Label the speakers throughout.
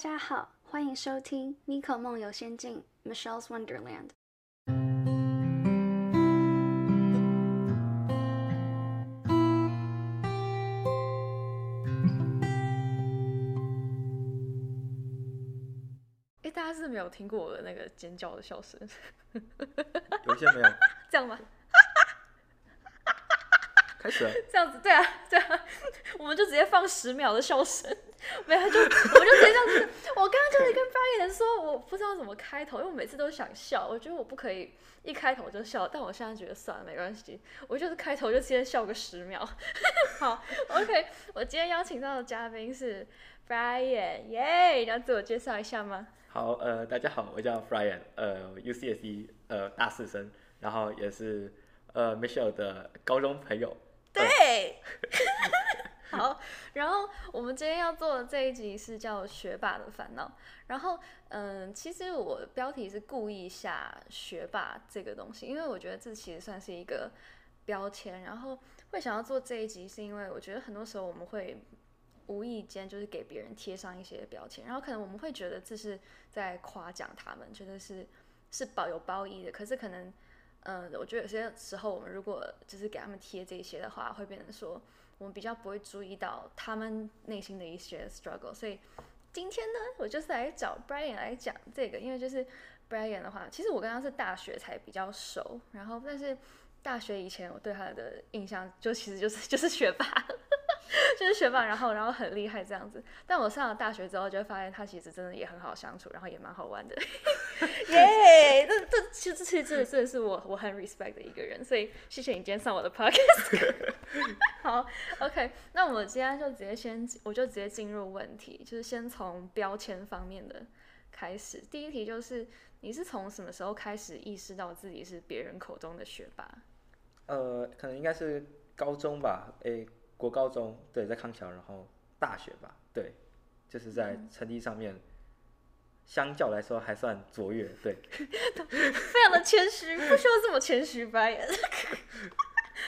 Speaker 1: 家好，欢迎收听《妮可梦游仙境》（Michelle's Wonderland）。
Speaker 2: 哎，大家是没有听过我的那个尖叫的笑声，
Speaker 3: 有一些没有。
Speaker 2: 这样吗？
Speaker 3: 开始了，
Speaker 2: 这样子，对啊，对啊，我们就直接放十秒的笑声，没有就我就直接这样子。我刚刚就是跟 Brian 说，我不知道怎么开头，因为我每次都想笑，我觉得我不可以一开头就笑，但我现在觉得算了，没关系，我就是开头就先笑个十秒。好，OK，我今天邀请到的嘉宾是 Brian，耶，你要自我介绍一下吗？
Speaker 3: 好，呃，大家好，我叫 Brian，呃，UCSE 呃大四生，然后也是呃 Michelle 的高中朋友。
Speaker 2: 对，好，然后我们今天要做的这一集是叫《学霸的烦恼》，然后，嗯，其实我标题是故意下“学霸”这个东西，因为我觉得这其实算是一个标签，然后会想要做这一集，是因为我觉得很多时候我们会无意间就是给别人贴上一些标签，然后可能我们会觉得这是在夸奖他们，觉得是是保有褒义的，可是可能。嗯，我觉得有些时候我们如果就是给他们贴这些的话，会变成说我们比较不会注意到他们内心的一些 struggle。所以今天呢，我就是来找 Brian 来讲这个，因为就是 Brian 的话，其实我刚刚是大学才比较熟，然后但是大学以前我对他的印象就其实就是 就是学霸。就是学霸，然后然后很厉害这样子。但我上了大学之后，就会发现他其实真的也很好相处，然后也蛮好玩的。耶！这这其实其实这这是我我很 respect 的一个人，所以谢谢你今天上我的 podcast。好，OK，那我们今天就直接先，我就直接进入问题，就是先从标签方面的开始。第一题就是，你是从什么时候开始意识到自己是别人口中的学霸？
Speaker 3: 呃，可能应该是高中吧，诶。国高中对，在康桥，然后大学吧，对，就是在成绩上面，相较来说还算卓越，对。
Speaker 2: 非常的谦虚，不需要这么谦虚吧？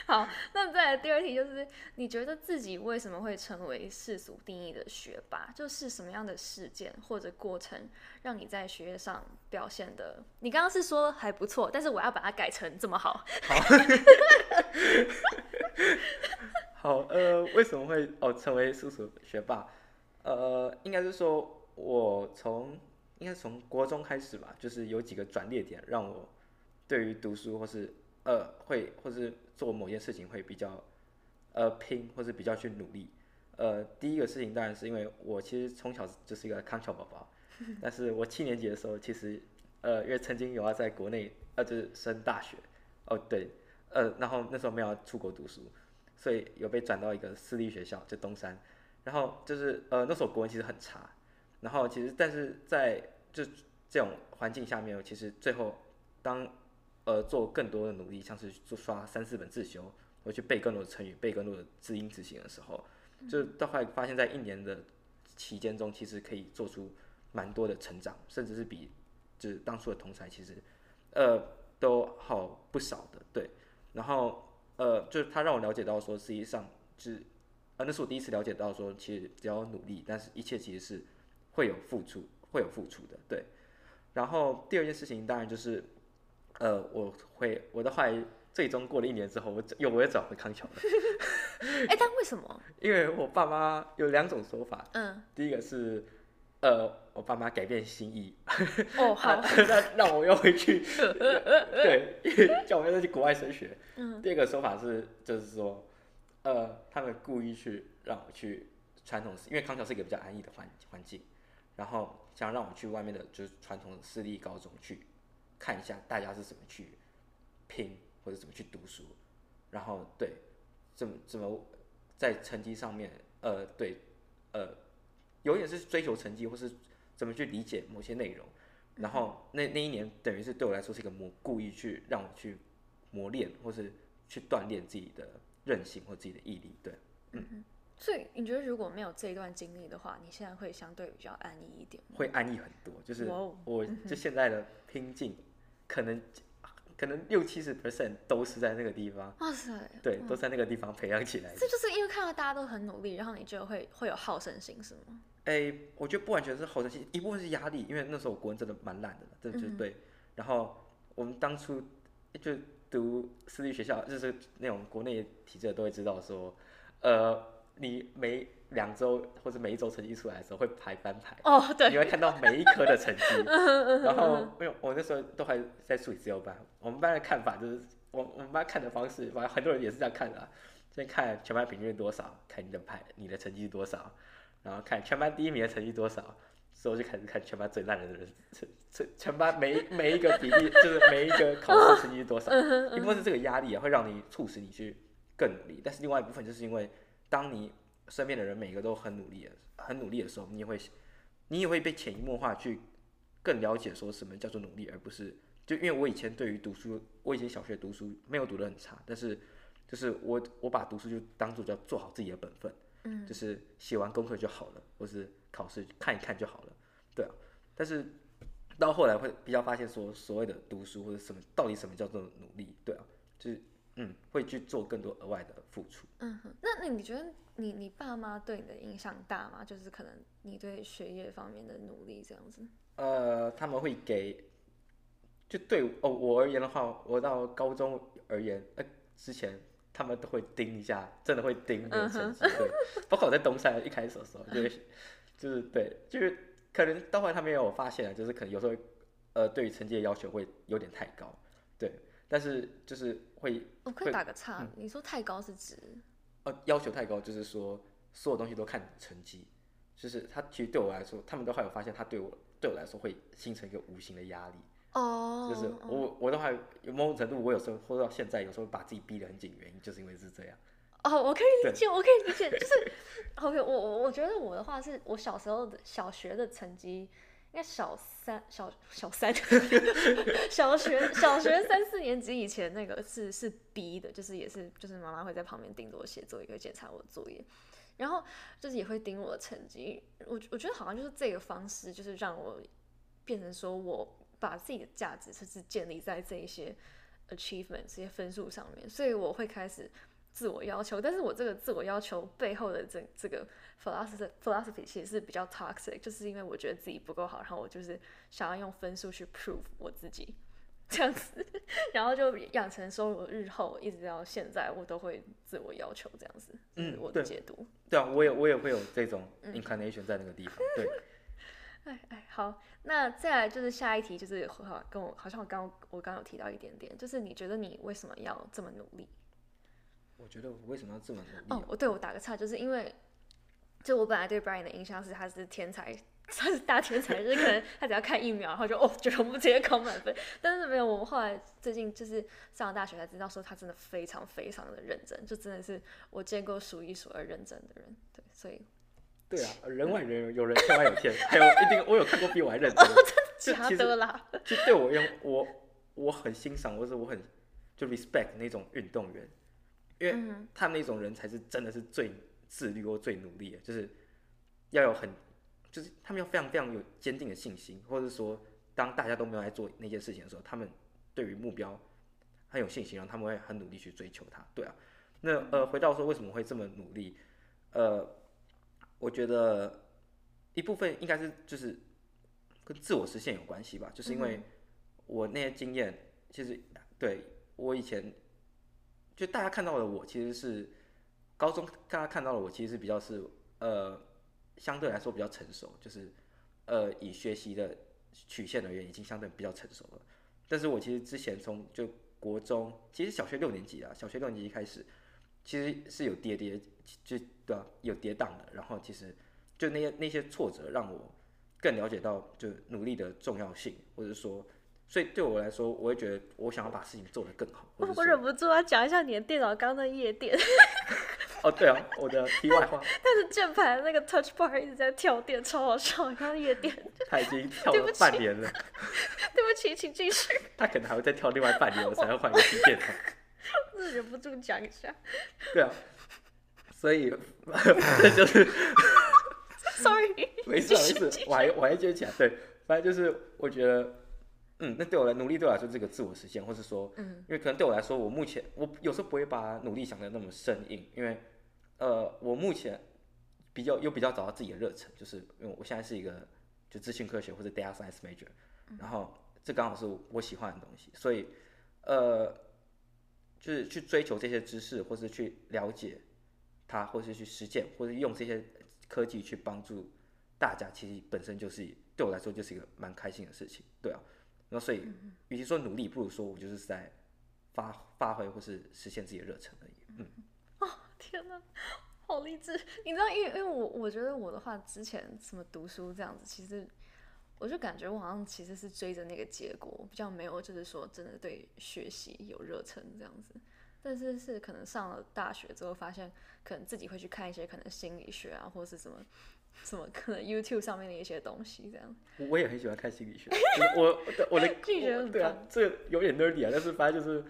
Speaker 2: 好，那再来第二题，就是你觉得自己为什么会成为世俗定义的学霸？就是什么样的事件或者过程，让你在学业上表现的？你刚刚是说还不错，但是我要把它改成这么好。
Speaker 3: 好。好，呃，为什么会哦成为叔叔学霸？呃，应该是说，我从应该从国中开始吧，就是有几个转捩点，让我对于读书或是呃会或是做某件事情会比较呃拼，或是比较去努力。呃，第一个事情当然是因为我其实从小就是一个康桥宝宝，但是我七年级的时候其实呃因为曾经有要在国内呃就是升大学，哦对，呃然后那时候没有出国读书。所以有被转到一个私立学校，就东山，然后就是呃那时候国文其实很差，然后其实但是在就这种环境下面，其实最后当呃做更多的努力，像是做刷三四本自修，我去背更多的成语，背更多的字音字形的时候，就到后来发现，在一年的期间中，其实可以做出蛮多的成长，甚至是比就是当初的同才其实呃都好不少的，对，然后。呃，就是他让我了解到说，实际上是，呃，那是我第一次了解到说，其实只要努力，但是一切其实是会有付出，会有付出的，对。然后第二件事情当然就是，呃，我会我的后来最终过了一年之后，我又我又找回康桥了。
Speaker 2: 哎，但为什么？
Speaker 3: 因为我爸妈有两种说法，嗯，第一个是。呃，我爸妈改变心意，
Speaker 2: 哦，好，
Speaker 3: 那让我又回去，对，叫我要再去国外升学。嗯，第二个说法是，就是说，呃，他们故意去让我去传统，因为康桥是一个比较安逸的环环境，然后想让我去外面的，就是传统的私立高中去看一下大家是怎么去拼或者怎么去读书，然后对，怎么怎么在成绩上面，呃，对，呃。有点是追求成绩，或是怎么去理解某些内容，然后那那一年等于是对我来说是一个磨，故意去让我去磨练，或是去锻炼自己的韧性或自己的毅力。对，
Speaker 2: 嗯。所以你觉得如果没有这一段经历的话，你现在会相对比较安逸一点？
Speaker 3: 会安逸很多，就是我就现在的拼劲，可能可能六七十 percent 都是在那个地方，
Speaker 2: 哇塞，
Speaker 3: 对，都在那个地方培养起来的。
Speaker 2: 这就是因为看到大家都很努力，然后你就会会有好胜心，是吗？
Speaker 3: 哎、我觉得不完全是好胜心，一部分是压力，因为那时候我国文真的蛮烂的，真的就是对。然后我们当初就读私立学校，就是那种国内体制的都会知道说，呃，你每两周或者每一周成绩出来的时候会排班排，
Speaker 2: 哦，对你，
Speaker 3: 会看到每一科的成绩。然后因为我那时候都还在数理自由班，我们班的看法就是，我我们班看的方式，反正很多人也是这样看的、啊，先看全班平均多少，看你的排你的成绩是多少，然后看全班第一名的成绩多少，之后就开始看全班最烂的人，全全全班每 每一个比例，就是每一个考试成绩是多少。一部分是这个压力啊，会让你促使你去更努力，但是另外一部分就是因为当你身边的人每个都很努力的很努力的时候，你也会你也会被潜移默化去更了解说什么叫做努力，而不是就因为我以前对于读书，我以前小学读书没有读得很差，但是就是我我把读书就当做叫做好自己的本分，嗯，就是写完功课就好了，或是考试看一看就好了，对啊，但是到后来会比较发现说所谓的读书或者什么到底什么叫做努力，对啊，就是嗯会去做更多额外的付出。
Speaker 2: 嗯哼，那那你觉得你你爸妈对你的影响大吗？就是可能你对学业方面的努力这样子。
Speaker 3: 呃，他们会给，就对哦我而言的话，我到高中而言，呃，之前他们都会盯一下，真的会盯那个成绩，对，包括我在东山一开始的时候，就是 就是对，就是可能到后来他们也有发现啊，就是可能有时候呃对于成绩的要求会有点太高，对，但是就是会
Speaker 2: 我可以打个岔，你说太高是指？
Speaker 3: 呃要求太高，就是说所有东西都看成绩，就是他其实对我来说，他们都还有发现，他对我对我来说会形成一个无形的压力。
Speaker 2: 哦，
Speaker 3: 就是我我都还有某种程度，我有时候或者到现在有时候把自己逼得很紧，原因就是因为是这样。
Speaker 2: 哦，我可以理解，我可以理解，就是 OK，我我我觉得我的话是我小时候的小学的成绩，应该小三小小三 小学小学三四年级以前那个是是逼的，就是也是就是妈妈会在旁边盯着我写作业，会检查我的作业，然后就是也会盯我的成绩。我我觉得好像就是这个方式，就是让我变成说我把自己的价值就是建立在这一些 achievement 这些分数上面，所以我会开始自我要求，但是我这个自我要求背后的这这个 philosophy philosophy 其实是比较 toxic，就是因为我觉得自己不够好，然后我就是想要用分数去 prove 我自己。这样子，然后就养成说，我日后一直到现在，我都会自我要求这样子，
Speaker 3: 嗯
Speaker 2: 我的解读。
Speaker 3: 对啊，我也我也会有这种 inclination 在那个地方。对，
Speaker 2: 哎哎，好，那再来就是下一题，就是好跟我好像我刚我刚刚有提到一点点，就是你觉得你为什么要这么努力？
Speaker 3: 我觉得我为什么要这么努力、
Speaker 2: 哦，我对我打个岔，就是因为就我本来对 Brian 的印象是他是天才，他是大天才，就是可能他只要看一秒，然后就哦觉得我们直接考满分，但是没有，我们后来最近就是上了大学才知道说他真的非常非常的认真，就真的是我见过数一数二认真的人，对，所以
Speaker 3: 对啊，人外人有人，天外有天，还有一定我有看过比我还认真的。就
Speaker 2: 假的啦，
Speaker 3: 就对我用我我很欣赏，或者我很就 respect 那种运动员，因为
Speaker 2: 嗯
Speaker 3: 他们那种人才是真的是最自律或最努力的，就是要有很就是他们要非常非常有坚定的信心，或者是说当大家都没有在做那件事情的时候，他们对于目标很有信心，然后他们会很努力去追求它。对啊，那呃回到说为什么会这么努力，呃，我觉得一部分应该是就是跟自我实现有关系吧，就是因为我那些经验，其实对我以前就大家看到的我其实是高中大家看到的我其实是比较是呃相对来说比较成熟，就是呃以学习的曲线而言已经相对比较成熟了。但是我其实之前从就国中，其实小学六年级啊，小学六年级开始，其实是有跌跌就对啊有跌宕的。然后其实就那些那些挫折让我更了解到就努力的重要性，或者说，所以对我来说，我会觉得我想要把事情做得更好，
Speaker 2: 我忍不住要讲一下你的电脑刚刚的夜店，
Speaker 3: 哦对啊，我的题外话，
Speaker 2: 但是键盘那个 touch bar 一直在跳电，超好笑，你看夜店，
Speaker 3: 他已经跳了半年了，
Speaker 2: 对不起，请继续，
Speaker 3: 他可能还会再跳另外半年，我才会换一个新电脑。
Speaker 2: 是忍不住讲一下。
Speaker 3: 对啊，所以 反正就是，
Speaker 2: sorry，
Speaker 3: 没事啊没事，我还我还接起来。对，反正就是我觉得，嗯，那对我来努力对我来说这个自我实现，或是说，
Speaker 2: 嗯，
Speaker 3: 因为可能对我来说，我目前我有时候不会把努力想的那么生硬，因为呃，我目前比较又比较找到自己的热忱，就是因为我现在是一个就资讯科学或者 data science major，然后这刚好是我喜欢的东西，所以呃，就是去追求这些知识，或是去了解它，或是去实践，或是用这些科技去帮助大家，其实本身就是对我来说就是一个蛮开心的事情，对啊。那所以，与其说努力，不如说我就是在发发挥或是实现自己的热忱而已。嗯，哦
Speaker 2: 天哪，好励志！你知道，因为因为我我觉得我的话，之前什么读书这样子，其实我就感觉我好像其实是追着那个结果，比较没有就是说真的对学习有热忱这样子。但是是可能上了大学之后，发现可能自己会去看一些可能心理学啊，或是什么什么可能 YouTube 上面的一些东西这样。
Speaker 3: 我我也很喜欢看心理学，就是我我的我的 对啊，这个有点 nerdy 啊，但是反正就是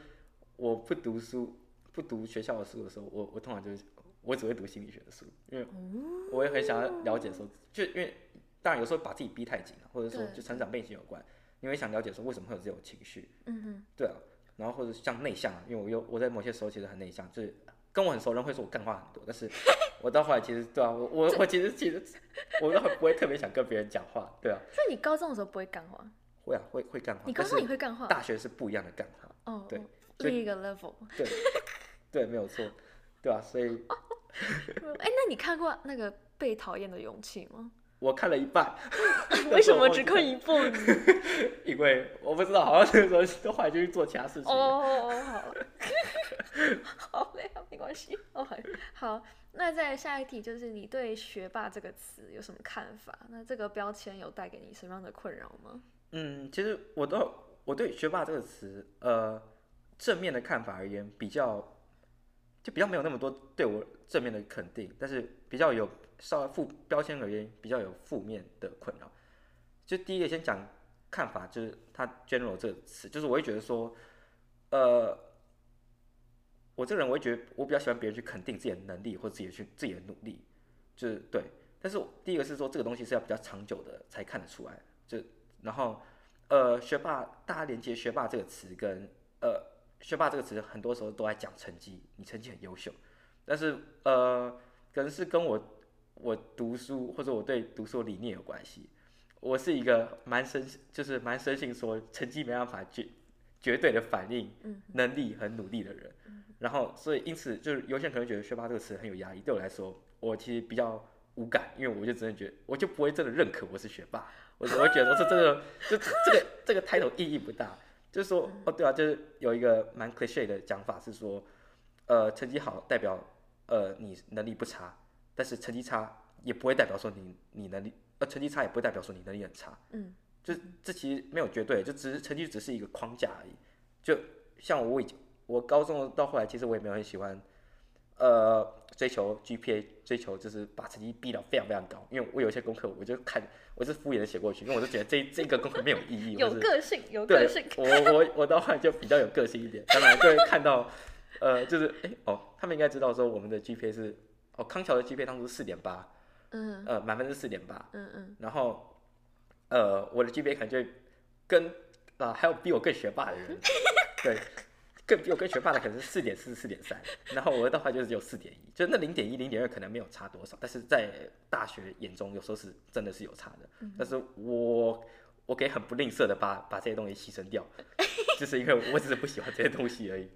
Speaker 3: 我不读书，不读学校的书的时候，我我通常就是我只会读心理学的书，因为我也很想要了解说，就因为当然有时候把自己逼太紧了，或者说就成长背景有关，你会想了解说为什么会有这种情绪，
Speaker 2: 嗯哼，
Speaker 3: 对啊，然后或者像内向啊，因为我有我在某些时候其实很内向，就是跟我很熟的人会说我干话很多，但是我到后来其实对啊，我我我其实其实我都很不会特别想跟别人讲话，对啊，
Speaker 2: 所以你高中的时候不会干话？
Speaker 3: 会啊会会干话，
Speaker 2: 你高中也会干话？
Speaker 3: 大学是不一样的干话，
Speaker 2: 哦，
Speaker 3: 对
Speaker 2: 另一个 level。
Speaker 3: 对对没有错，对啊，所以
Speaker 2: 哎、那你看过那个《被讨厌的勇气》吗？
Speaker 3: 我看了一半，
Speaker 2: 为什么只看一部？
Speaker 3: 因为我不知道，好像那个时候都后来就去做其他事情
Speaker 2: 哦
Speaker 3: 了。
Speaker 2: 哦 哦，好，好累啊，没关系。哦，好，那再下一题就是你对“学霸”这个词有什么看法？那这个标签有带给你什么样的困扰吗？
Speaker 3: 嗯，其实我都我对“学霸”这个词，呃，正面的看法而言，比较就比较没有那么多对我正面的肯定，但是比较有稍微负标签而言，比较有负面的困扰。就第一个先讲看法，就是它 general 这个词，就是我会觉得说，呃，我这个人我会觉得我比较喜欢别人去肯定自己的能力或自己去自己的努力，就是对。但是第一个是说这个东西是要比较长久的才看得出来，就然后呃学霸大家连接学霸这个词跟呃学霸这个词很多时候都在讲成绩，你成绩很优秀，但是呃可能是跟我我读书或者我对读书的理念有关系。我是一个蛮深，就是蛮深信说成绩没办法绝绝对的反映能力和努力的人。然后，所以因此就是有些人可能觉得学霸这个词很有压力，对我来说，我其实比较无感，因为我就真的觉得，我就不会真的认可我是学霸，我只会觉得我是真的，就这个 这个 title 意义不大。就是说，哦，对啊，就是有一个蛮 cliche 的讲法是说，呃，成绩好代表呃你能力不差，但是成绩差也不会代表说你你能力，呃，成绩差也不会代表说你能力很差。
Speaker 2: 嗯，
Speaker 3: 就这其实没有绝对，就只是成绩只是一个框架而已。就像我以前我高中到后来，其实我也没有很喜欢，呃，追求 GPA，追求就是把成绩逼到非常非常高，因为我有一些功课我就看我是敷衍的写过去，因为我就觉得这这个功课没有意义，
Speaker 2: 有个性，有个性。，
Speaker 3: 我我我到后来就比较有个性一点，当然就会看到，呃，就是哎、哦，他们应该知道说我们的 GPA 是哦，康桥的 GPA 当初四点八，
Speaker 2: 嗯。
Speaker 3: 呃，满分是四点八，
Speaker 2: 嗯嗯，
Speaker 3: 然后呃，我的 GPA 可能就跟啊、还有比我更学霸的人，对，更比我更学霸的可能是四点四、四点三，然后我的话就是只有四点一，就那零点一、零点二可能没有差多少，但是在大学眼中有时候是真的是有差的，但是我我可以很不吝啬的把把这些东西牺牲掉，就是因为我只是不喜欢这些东西而已。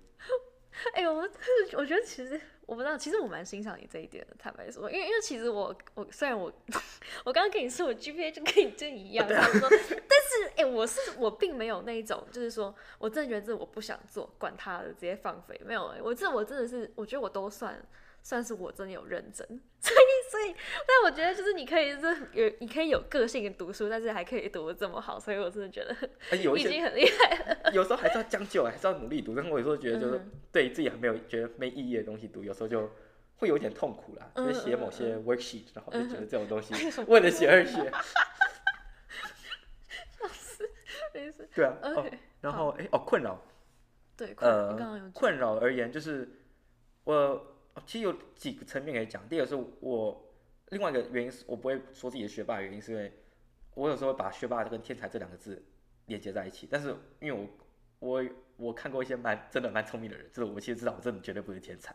Speaker 2: 哎、我我觉得其实我不知道，其实我蛮欣赏你这一点的。坦白说，因为因为其实我我虽然我 我刚刚跟你说我 GPA 就跟你这一样，差不多，但是哎、我是我并没有那一种，就是说我真的觉得这我不想做，管他的，直接放飞。没有、哎，我这我真的是，我觉得我都算算是我真的有认真，所以所以，但我觉得就是你可以是有你可以有个性的读书，但是还可以读的这么好，所以我真的觉得已经很厉害了。
Speaker 3: 有时候还是要将就，还是要努力读。但是我有时候觉得，就是
Speaker 2: 嗯
Speaker 3: 对自己很没有觉得没意义的东西读，有时候就会有点痛苦啦。就是写
Speaker 2: 嗯
Speaker 3: 某些 worksheet，然后就觉得这种东西
Speaker 2: 为
Speaker 3: 了写而写。
Speaker 2: 没事
Speaker 3: 对啊，哦
Speaker 2: ，，OK，
Speaker 3: 然后哎哦，困扰，
Speaker 2: 对，困扰
Speaker 3: 呃
Speaker 2: 刚刚有，
Speaker 3: 困扰而言，就是我哦其实有几个层面可以讲。第一个是我另外一个原因是我不会说自己的学霸的原因，是因为我有时候会把学霸跟天才这两个字连接在一起。但是因为我我我看过一些蛮真的蛮聪明的人，就是我其实知道我真的绝对不是天才。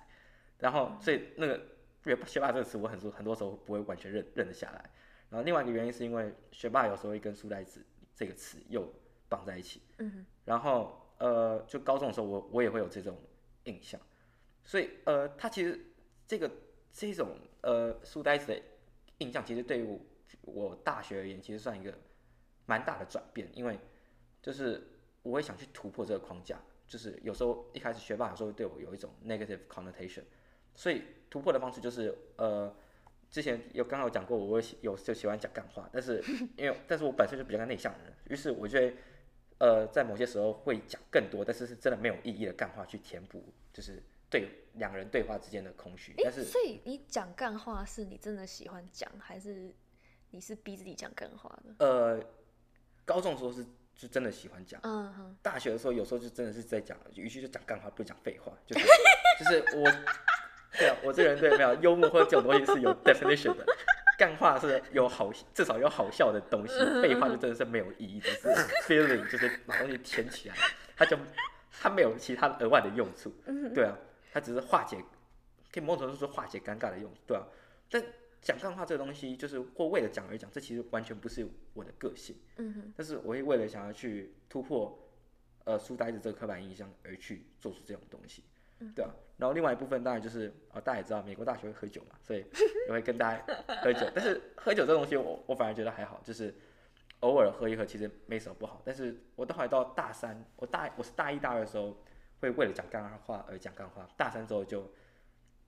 Speaker 3: 然后所以那个学学霸这个词，我很多很多时候不会完全认认得下来。然后另外一个原因是因为学霸有时候会跟书呆子这个词又绑在一起。
Speaker 2: 嗯
Speaker 3: 然后呃，就高中的时候我我也会有这种印象，所以呃，他其实这个这种呃书呆子的印象，其实对于我我大学而言，其实算一个蛮大的转变，因为就是我会想去突破这个框架，就是有时候一开始学霸有时候对我有一种 negative connotation，所以突破的方式就是呃。之前有刚刚有讲过，我有就喜欢讲干话，但是 因为但是我本身就比较内向的人，于是我就会呃在某些时候会讲更多，但是是真的没有意义的干话去填补，就是对两个人对话之间的空虚。但是
Speaker 2: 所以你讲干话是你真的喜欢讲，还是你是逼自己讲干话的？
Speaker 3: 呃，高中的时候是是真的喜欢讲，
Speaker 2: 嗯哼，
Speaker 3: 大学的时候有时候就真的是在讲，与其就讲干话，不如讲废话，就是 就是我，对啊，我这个人对没有幽默或者这种东西是有 definition 的，干话是有好至少有好笑的东西，废话就真的是没有意义，只是 feeling 就是把东西填起来，它就它没有其他额外的用处，对啊，它只是化解，可以某种程度说化解尴尬的用，对啊，但讲干话这个东西，就是或为了讲而讲，这其实完全不是我的个性。
Speaker 2: 嗯哼，
Speaker 3: 但是我会为了想要去突破，呃，书呆子这个刻板印象而去做出这种东西，对啊。然后另外一部分当然就是，啊、大家也知道美国大学会喝酒嘛，所以也会跟大家喝酒。但是喝酒这东西我，我反而觉得还好，就是偶尔喝一喝其实没什么不好。但是我到后来到大三，我大我是大一大二的时候，会为了讲干话而讲干话，大三之后就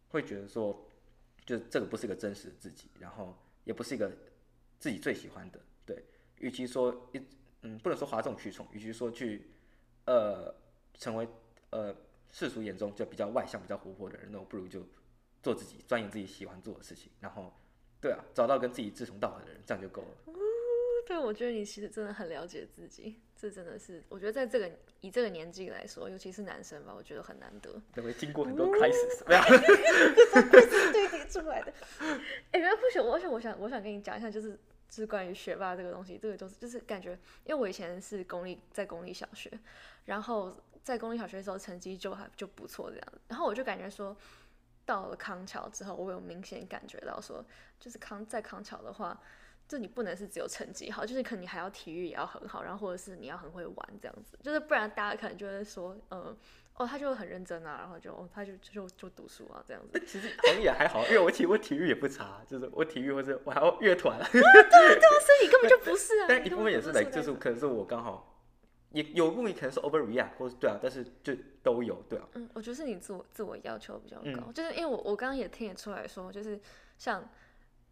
Speaker 3: 会觉得说，就这个不是一个真实的自己，然后也不是一个自己最喜欢的，对。与其说一嗯，不能说哗众取宠，与其说去呃成为呃世俗眼中就比较外向、比较活泼的人，那我不如就做自己，钻研自己喜欢做的事情，然后对啊，找到跟自己志同道合的人，这样就够了。
Speaker 2: 对，我觉得你其实真的很了解自己，这真的是我觉得在这个以这个年纪来说，尤其是男生吧，我觉得很难得。
Speaker 3: 对，会经过很多 crisis，没有？
Speaker 2: 对叠出来的。哎、原来不行，我想，我想，我想跟你讲一下，就是就是关于学霸这个东西，这个就是就是感觉，因为我以前是公立在公立小学，然后在公立小学的时候成绩就还就不错这样，然后我就感觉说，到了康桥之后，我有明显感觉到说，就是康在康桥的话。就你不能是只有成绩好，就是可能你还要体育也要很好，然后或者是你要很会玩这样子，就是不然大家可能就会说，嗯，哦，他就很认真啊，然后就哦，他就就就读书啊这样子。
Speaker 3: 其实好像也还好，因为我其实我体育也不差，就是我体育或者我还要乐团，对对对
Speaker 2: 所以你根本就不是啊。
Speaker 3: 但一部分也是来，
Speaker 2: 就
Speaker 3: 是可能是我刚好也有部分可能是 overreact，或者对啊，但是就都有，对啊，
Speaker 2: 嗯，我觉得是你自我自我要求比较高，
Speaker 3: 嗯
Speaker 2: 就是因为我我刚刚也听得出来说，就是像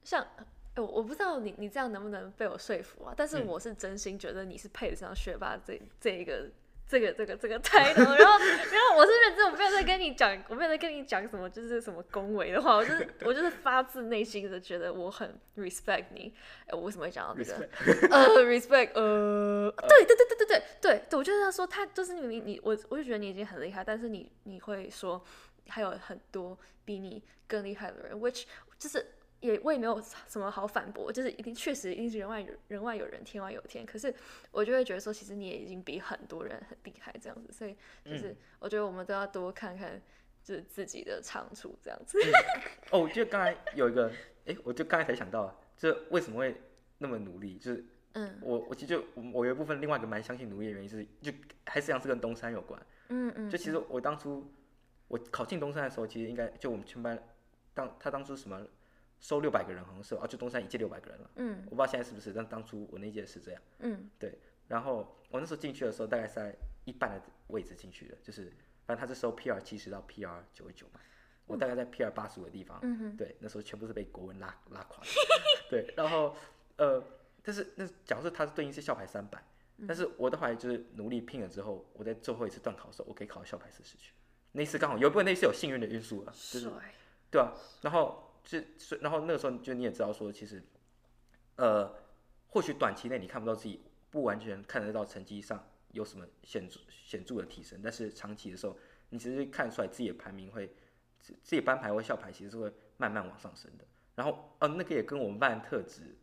Speaker 2: 像。哎我我不知道你你这样能不能被我说服啊？但是
Speaker 3: 嗯
Speaker 2: 我是真心觉得你是配得上学霸这这一个这个这个这个 title，然后然后我是认真，我没有在跟你讲，我没有在跟你讲什么就是什么恭维的话，我就是我就是发自内心的觉得我很 respect 你。哎，我为什么会讲到这个？呃，respect，呃，对对对对对对对对，我就是要说他就是你你你我我就觉得你已经很厉害，但是你你会说还有很多比你更厉害的人，which 就是也我也没有什么好反驳，就是一定确实一定是人外有人外有人，天外有天。可是我就会觉得说，其实你也已经比很多人很厉害这样子，所以就是我觉得我们都要多看看就是自己的长处这样子。
Speaker 3: 哦，我觉得刚才有一个，哎，我就刚才才想到，就是为什么会那么努力，就是
Speaker 2: 嗯
Speaker 3: 我我其实就我我有一部分另外一个蛮相信努力的原因是，就还是像是跟东山有关。
Speaker 2: 嗯嗯，
Speaker 3: 就其实我当初我考进东山的时候，其实应该就我们全班当他当初什么收六百个人，好像是啊，就东山一届六百个人了。
Speaker 2: 嗯
Speaker 3: 我不知道现在是不是，但当初我那一届是这样。
Speaker 2: 嗯
Speaker 3: 然后我那时候进去的时候，大概是在一半的位置进去的，就是反正他是收 PR 七十到 PR 九十九嘛，我大概在 PR 八十五的地方。
Speaker 2: 嗯哼
Speaker 3: 对，那时候全部是被国文拉拉垮的。对，然后呃，但是那假如说它是对应是校牌三百、但是我的话就是努力拼了之后，我在最后一次段考的时候，我可以考到校牌四十去。那一次刚好有一部分那一次有幸运的因素了，就是，对啊，然后是是，然后那个时候就你也知道说，其实，呃，或许短期内你看不到自己不完全看得到成绩上有什么显著显著的提升，但是长期的时候，你其实看出来自己的排名会，自自己班排或校排其实是会慢慢往上升的。然后，呃，那个也跟我们班的特质，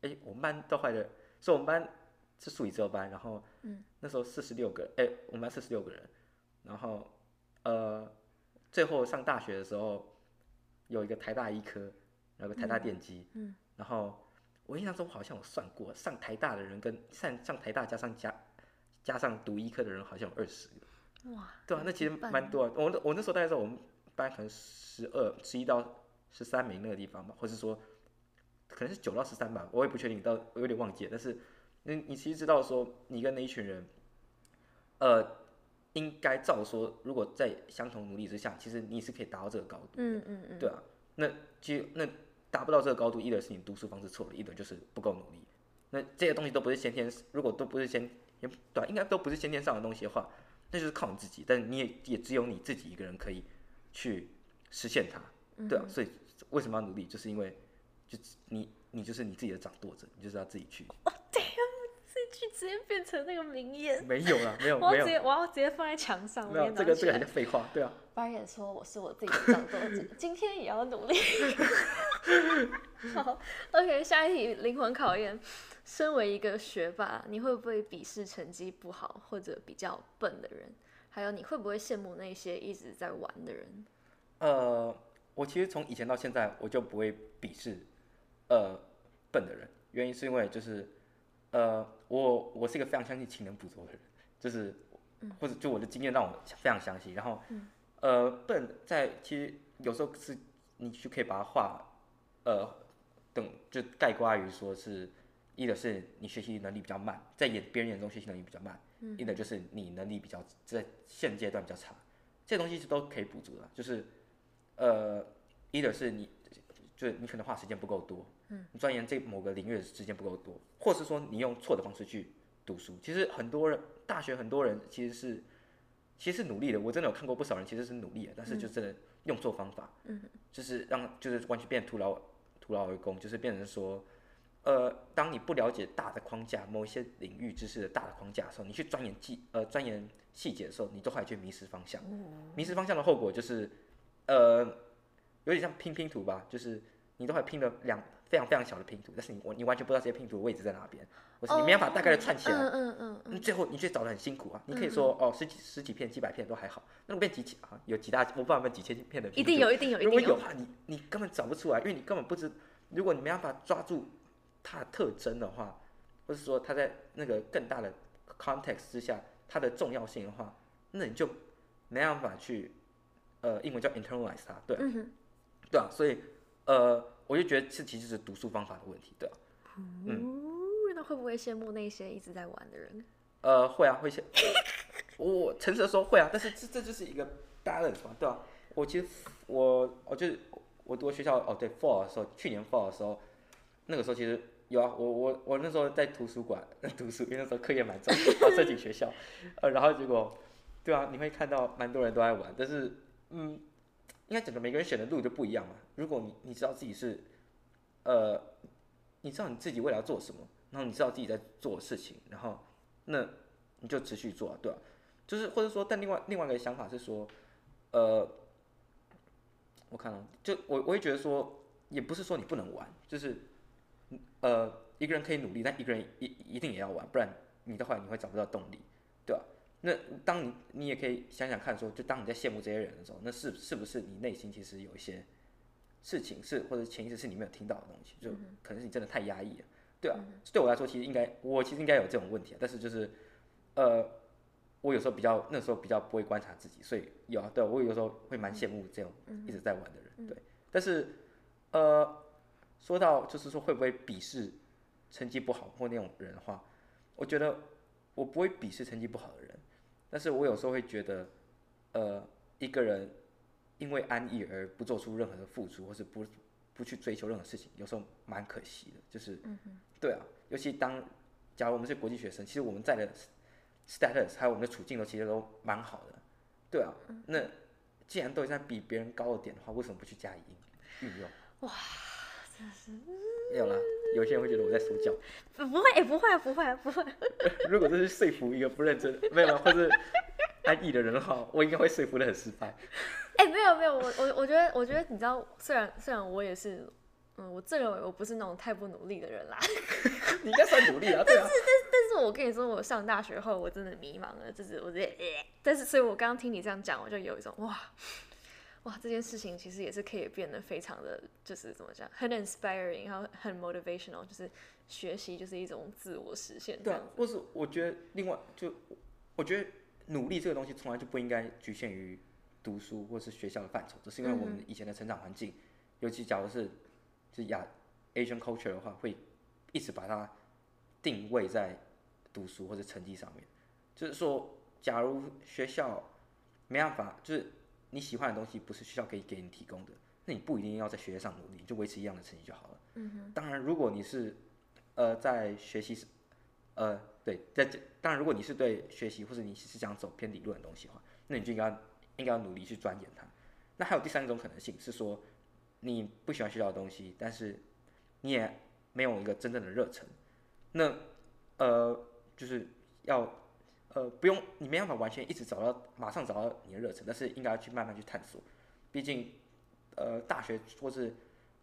Speaker 3: 诶，我们班到后来的，所以我们班是数理自由班，然后
Speaker 2: 嗯
Speaker 3: 那时候四十六个，哎、我们班四十六个人，然后呃，最后上大学的时候有一个台大医科，有个台大电机，
Speaker 2: 嗯
Speaker 3: 然后我印象中好像我算过，上台大的人跟上上台大加上加加上读医科的人好像有二十个，
Speaker 2: 哇，
Speaker 3: 对啊，那其实蛮多啊。我那我那时候大概在我们班可能十二、十一到十三名那个地方吧，或是说可能是九到十三吧，我也不确定，到我有点忘记了。但是你你其实知道说，你跟那一群人，呃，应该照说，如果在相同努力之下，其实你是可以达到这个高度。
Speaker 2: 嗯嗯嗯，
Speaker 3: 对啊，那其实那达不到这个高度，一的是你读书方式错了，一的就是不够努力。那这些东西都不是先天，如果都不是先，也对啊、应该都不是先天上的东西的话，那就是靠你自己。但你也也只有你自己一个人可以去实现它，对啊。所以为什么要努力？就是因为就你你就是你自己的掌舵者，你就是要自己去。
Speaker 2: 这句直接变成那个名言，
Speaker 3: 没有啦，没有 没有
Speaker 2: 我要直接我要直接放在墙上，
Speaker 3: 没有，这个这个
Speaker 2: 早上起来
Speaker 3: 很像废话，对啊。
Speaker 2: 八也说我是我自己的掌舵者，今天也要努力。好，OK，下一题灵魂考验。身为一个学霸，你会不会鄙视成绩不好或者比较笨的人？还有，你会不会羡慕那些一直在玩的人？
Speaker 3: 呃，我其实从以前到现在，我就不会鄙视呃笨的人，原因是因为就是呃我我是一个非常相信勤能补拙的人，就是或者就我的经验让我非常相信，然后呃笨在其实有时候是你就可以把它画呃等就概括于说是一的是你学习能力比较慢，在眼别人眼中学习能力比较慢，一的就是你能力比较在现阶段比较差，这些东西是都可以补足的，就是呃，一的是你，就是你可能花时间不够多，嗯，你钻研这某个领域的时间不够多，或是说你用错的方式去读书。其实很多人大学很多人其实是其实是努力的，我真的有看过不少人其实是努力的，但是就真的用错方法，嗯，就是让就是完全变徒劳徒劳而功，就是变成说。呃，当你不了解大的框架，某一些领域知识的大的框架的时候，你去钻研细呃钻研细节的时候，你都还去迷失方向。迷失方向的后果就是，呃，有点像拼拼图吧，就是你都会拼了两非常非常小的拼图，但是你我你完全不知道这些拼图的位置在哪边，我是你没办法大概的串起来。
Speaker 2: 嗯嗯嗯
Speaker 3: 最后你却找的很辛苦啊！你可以说哦，十几十几片、几百片都还好，那如果变几千啊，有几大我不知道有没有几千片的拼图，
Speaker 2: 一定有，一定有，一定
Speaker 3: 如果有的话，你你根本找不出来，因为你根本不知，如果你没办法抓住它的特征的话，或是说它在那个更大的 context 之下它的重要性的话，那你就没办法去，呃，英文叫 internalize 它，对对啊，所以呃，我就觉得这其实是读书方法的问题，对啊，
Speaker 2: 哦，那会不会羡慕那些一直在玩的人？
Speaker 3: 呃，会啊，会羡，我我诚实的说会啊，但是这这就是一个 balance 嘛，对吧、我其实我我就是我读学校哦，对 fall 的时候，去年 fall 的时候，那个时候其实有啊，我我我那时候在图书馆 读书，因为那时候课业蛮重，然后申请学校，呃，然后结果，对啊，你会看到蛮多人都在玩，但是嗯，应该整个每个人选的路就不一样嘛。如果你你知道自己是，呃，你知道你自己未来要做什么，然后你知道自己在做的事情，然后那你就持续做、啊，对吧、就是或者说，但另外另外一个想法是说，呃，我看到就我我会觉得说，也不是说你不能玩，就是呃一个人可以努力，但一个人一一定也要玩，不然你的话你会找不到动力，对吧、那当你你也可以想想看说，就当你在羡慕这些人的时候，那是是不是你内心其实有一些事情是或者潜意识是你没有听到的东西，就可能是你真的太压抑了，对啊，对我来说其实应该我其实应该有这种问题啊，但是就是呃我有时候比较那时候比较不会观察自己，所以有啊，对我有时候会蛮羡慕这种一直在玩的人，对，但是呃说到就是说会不会鄙视成绩不好或那种人的话，我觉得我不会鄙视成绩不好的人，但是我有时候会觉得，呃，一个人因为安逸而不做出任何的付出，或是不不去追求任何事情，有时候蛮可惜的。就是，对啊，尤其当假如我们是国际学生，其实我们在的 status 还有我们的处境都其实都蛮好的，对啊。那既然都已经比别人高了点的话，为什么不去加以运运用？哇，真是没有啦。有些人会觉得我在说教。
Speaker 2: 不不会，不会，不会，不会。
Speaker 3: 如果这是说服一个不认真、没有，或是安逸的人的话，我应该会说服的很失败。
Speaker 2: 哎、没有没有，我我我觉得我觉得你知道，虽然虽然我也是，嗯，我自认为我不是那种太不努力的人啦，
Speaker 3: 你应该算努力啊，对啊，
Speaker 2: 但是我跟你说，我上大学后我真的迷茫了，就是我直接，但是所以我刚刚听你这样讲，我就有一种哇哇这件事情其实也是可以变得非常的就是怎么讲，很 inspiring，然后很 motivational，就是学习就是一种自我实现这
Speaker 3: 对啊。，或是我觉得另外就我觉得努力这个东西从来就不应该局限于读书或是学校的范畴，只是因为我们以前的成长环境，尤其假如是是亚 Asian culture 的话，会一直把它定位在读书或者成绩上面。就是说，假如学校没办法，就是你喜欢的东西不是学校可以给你提供的，那你不一定要在学业上努力，你就维持一样的成绩就好了。嗯哼。当然，如果你是呃在学习是呃对，在这当然，如果你是对学习或者你是想走偏理论的东西的话，那你就应该应该要努力去钻研它。那还有第三种可能性是说，你不喜欢学校的东西，但是你也没有一个真正的热忱，那呃就是要呃不用你没办法完全一直找到马上找到你的热忱，但是应该要去慢慢去探索。毕竟呃大学或是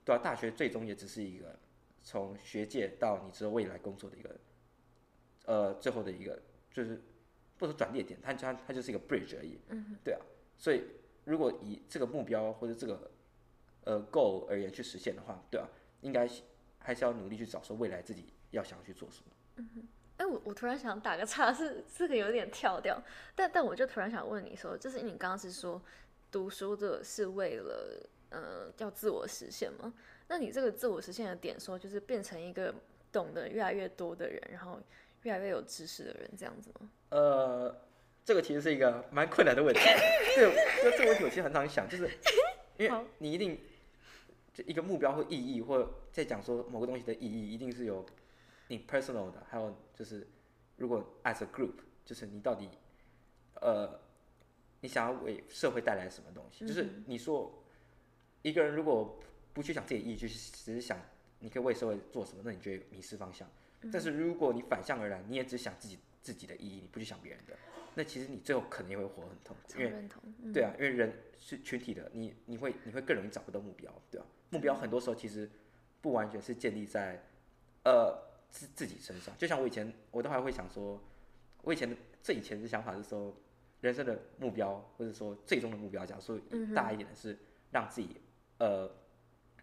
Speaker 3: 对啊，大学最终也只是一个从学界到你之后未来工作的一个呃最后的一个就是不是转捩点，它它它就是一个 bridge 而已。嗯，对啊，所以如果以这个目标或者这个呃 goal 而言去实现的话，对啊，应该还是要努力去找说未来自己要想要去做什么。
Speaker 2: 哎、我我突然想打个岔，是这个有点跳掉，但但我就突然想问你说，就是你刚刚是说读书的是为了呃要自我实现吗？那你这个自我实现的点说，就是变成一个懂得越来越多的人，然后越来越有知识的人，这样子吗？
Speaker 3: 呃，这个其实是一个蛮困难的问题。对，就这个问题我其实很常想，就是 因为
Speaker 2: 好
Speaker 3: 你一定就一个目标或意义，或在讲说某个东西的意义，一定是有你 personal 的，还有就是如果 as a group，就是你到底呃你想要为社会带来什么东西？就是你说一个人如果不去想自己的意义，就是只是想你可以为社会做什么，那你就会迷失方向。但是如果你反向而来，你也只想自己自己的意义，你不去想别人的，那其实你最后可能也会活得很痛苦，因为
Speaker 2: 认同，嗯
Speaker 3: 对啊，因为人是群体的，你你会你会更容易找不到目标，对啊，目标很多时候其实不完全是建立在呃自自己身上，就像我以前我都还会想说，我以前的最以前的想法是说，人生的目标或者说最终的目标，假如说
Speaker 2: 嗯
Speaker 3: 大一点的是让自己呃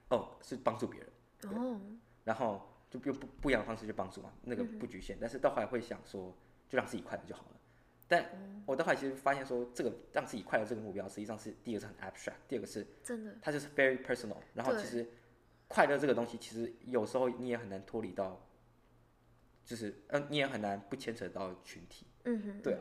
Speaker 3: 哦是帮助别人。
Speaker 2: 哦，
Speaker 3: 然后就用不不一样的方式去帮助嘛，那个不局限。但是到后来会想说，就让自己快乐就好了。但我到后来其实发现说，这个让自己快乐这个目标，实际上是第一个是很 abstract，第二个是
Speaker 2: 真的，
Speaker 3: 它就是 very personal。然后其实快乐这个东西，其实有时候你也很难脱离到，就是嗯、呃你也很难不牵扯到群体。
Speaker 2: 嗯哼，
Speaker 3: 对啊，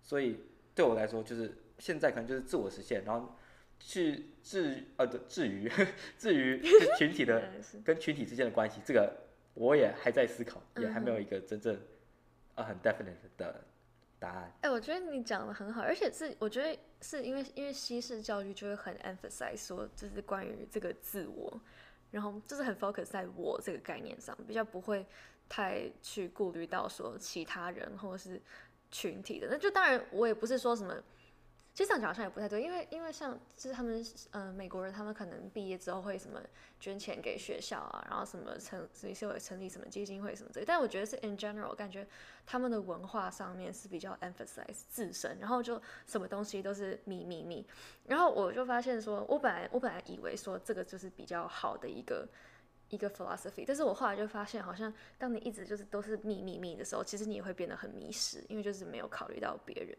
Speaker 3: 所以对我来说，就是现在可能就是自我实现，然后去至呃对至于 至于就群体的 跟群体之间的关系，这个我也还在思考，也还没
Speaker 2: 嗯
Speaker 3: 有一个真正呃很 definite 的答案。
Speaker 2: 哎、我觉得你讲的很好，而且是我觉得是因为因为西式教育就会很 emphasize 说，就是关于这个自我，然后就是很 focus 在我这个概念上，比较不会太去顾虑到说其他人或者是群体的。那就当然我也不是说什么。其实这样讲好像也不太对，因为因为像就是他们呃美国人，他们可能毕业之后会什么捐钱给学校啊，然后什么成所以是会成立什么基金会什么之类。但我觉得是 in general，感觉他们的文化上面是比较 emphasize 自身，然后就什么东西都是秘密密。然后我就发现说，我本来我本来以为说这个就是比较好的一个一个 philosophy，但是我后来就发现，好像当你一直就是都是秘密密的时候，其实你也会变得很迷失，因为就是没有考虑到别人。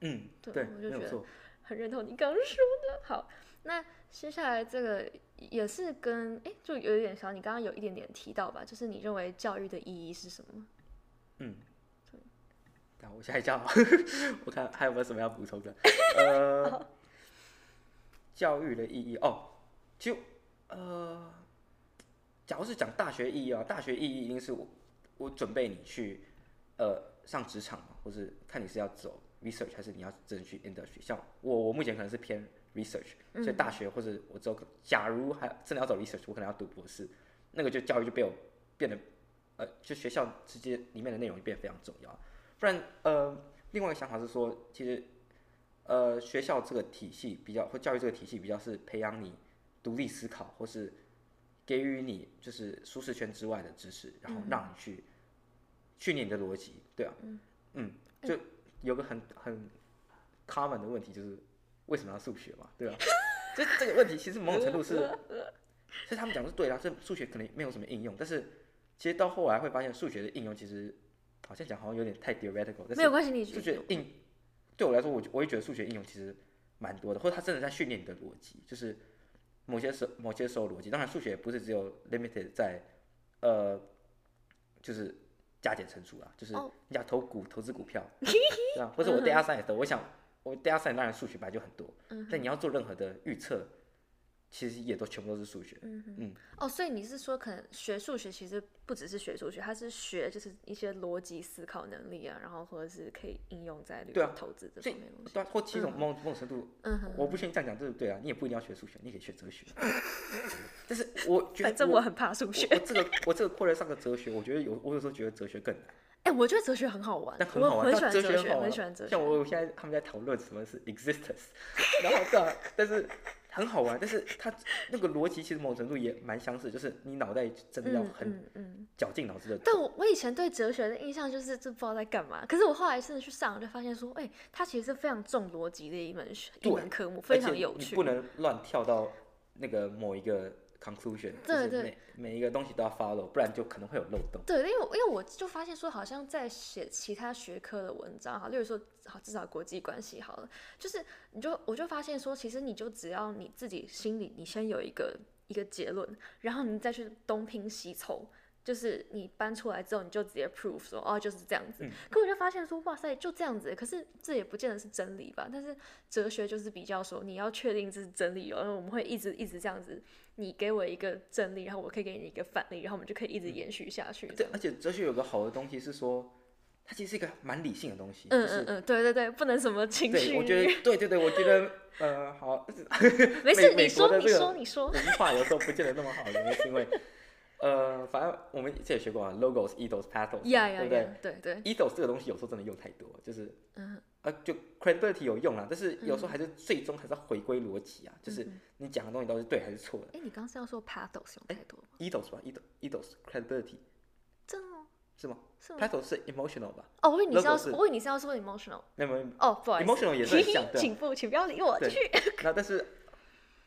Speaker 3: 嗯，
Speaker 2: 对
Speaker 3: 对，
Speaker 2: 我就觉得。很认同你刚刚说的。好，那接下来这个也是跟哎，就有一点小你刚刚有一点点提到吧，就是你认为教育的意义是什么？
Speaker 3: 嗯那我下一下，我看还有没有什么要补充的。呃，教育的意义哦，就呃，假如是讲大学意义啊，大学意义一定是我我准备你去呃上职场嘛，或是看你是要走 research 还是你要真的去 industry。像我我目前可能是偏 research，所以大学或者我之后假如还真的要走 research，我可能要读博士，那个就教育就被我变得呃，就学校之间里面的内容就变得非常重要。不然，呃，另外一个想法是说，其实，呃，学校这个体系比较，或教育这个体系比较是培养你独立思考，或是给予你就是舒适圈之外的知识，然后让你去训练你的逻辑，对啊，嗯，就有个很很 common 的问题就是为什么要数学嘛，对吧、这这个问题其实某种程度是，是他们讲的是对啦，这数学可能没有什么应用，但是其实到后来会发现数学的应用其实好像讲好像有点太 theoretical，但是
Speaker 2: 没有关系，你
Speaker 3: 数学应对我来说，我我也觉得数学应用其实蛮多的，或者他真的在训练你的逻辑，就是某些时某些时候逻辑。当然，数学不是只有 limited 在呃，就是加减乘除啦，就是
Speaker 2: 哦。
Speaker 3: 你想投股投资股票，对啊，或者我 data science 的，我想我 data science 当然数学本来就很多，但你要做任何的预测，其实也都全部都是数学。嗯嗯
Speaker 2: 哦，所以你是说，可能学数学其实不只是学数学，它是学就是一些逻辑思考能力啊，然后或者是可以应用在
Speaker 3: 对啊
Speaker 2: 投资这方面的东西。
Speaker 3: 对啊，或其实某某种程度，
Speaker 2: 嗯哼，
Speaker 3: 我不确定这样讲对不对啊，你也不一定要学数学，你可以学哲学。但是我觉得
Speaker 2: 反正我很怕数
Speaker 3: 我
Speaker 2: 学。
Speaker 3: 我这个我这个扩了上个哲学，我觉得有我有时候觉得哲学更难，
Speaker 2: 哎、我觉得哲学很好玩，
Speaker 3: 但很好玩。
Speaker 2: 我很喜
Speaker 3: 但
Speaker 2: 欢哲学，
Speaker 3: 很
Speaker 2: 喜欢哲学。
Speaker 3: 像我现在他们在讨论什么是 existence，然后对啊，但是很好玩，但是它那个逻辑其实某种程度也蛮相似，就是你脑袋真的要
Speaker 2: 嗯
Speaker 3: 很。绞尽脑汁的。
Speaker 2: 但我我以前对哲学的印象就是这不知道在干嘛，可是我后来真的去上，就发现说，哎、它其实是非常重逻辑的一门学一门科目，非常有趣。
Speaker 3: 你不能乱跳到那个某一个 conclusion，就是
Speaker 2: 对对
Speaker 3: 每每一个东西都要 follow，不然就可能会有漏洞。
Speaker 2: 对，因为因为我就发现说，好像在写其他学科的文章，哈，例如说，好至少国际关系好了，就是你就我就发现说，其实你就只要你自己心里你先有一个一个结论，然后你再去东拼西凑。就是你搬出来之后，你就直接 prove 说哦就是这样子。
Speaker 3: 嗯
Speaker 2: 可我就发现说，哇塞，就这样子。可是这也不见得是真理吧？但是哲学就是比较说，你要确定这是真理哦，因为我们会一直一直这样子。你给我一个真理，然后我可以给你一个反例，然后我们就可以一直延续下去。
Speaker 3: 对而且哲学有个好的东西是说，它其实是一个蛮理性的东西，
Speaker 2: 嗯嗯嗯，对对对，不能什么情绪。
Speaker 3: 对，我觉得对对对，我觉得呃 好，
Speaker 2: 没事，你说你说你说
Speaker 3: 文，化有时候不见得那么好，原因是因为呃，反正我们以前也学过啊，logos、ethos、pathos，对不对，
Speaker 2: 对对
Speaker 3: ，？ethos 这个东西有时候真的用太多，就是
Speaker 2: 嗯
Speaker 3: 呃，就 credibility 有用啦，但是有时候还是最终还是要回归逻辑啊，就是你讲的东西到底是对还是错的。
Speaker 2: 哎，你刚刚是要说 pathos 用太多吗
Speaker 3: ？ethos 吧，ethos credibility
Speaker 2: 真的吗？
Speaker 3: 是吗
Speaker 2: 是吗
Speaker 3: ？？pathos 是 emotional 吧？
Speaker 2: 哦，我以为你是要我以为你是要说 emotional。
Speaker 3: 没有没有，
Speaker 2: 哦，不好意思
Speaker 3: emotional 也是很像 对啊
Speaker 2: 请不，请不要理我，继续。
Speaker 3: 那但是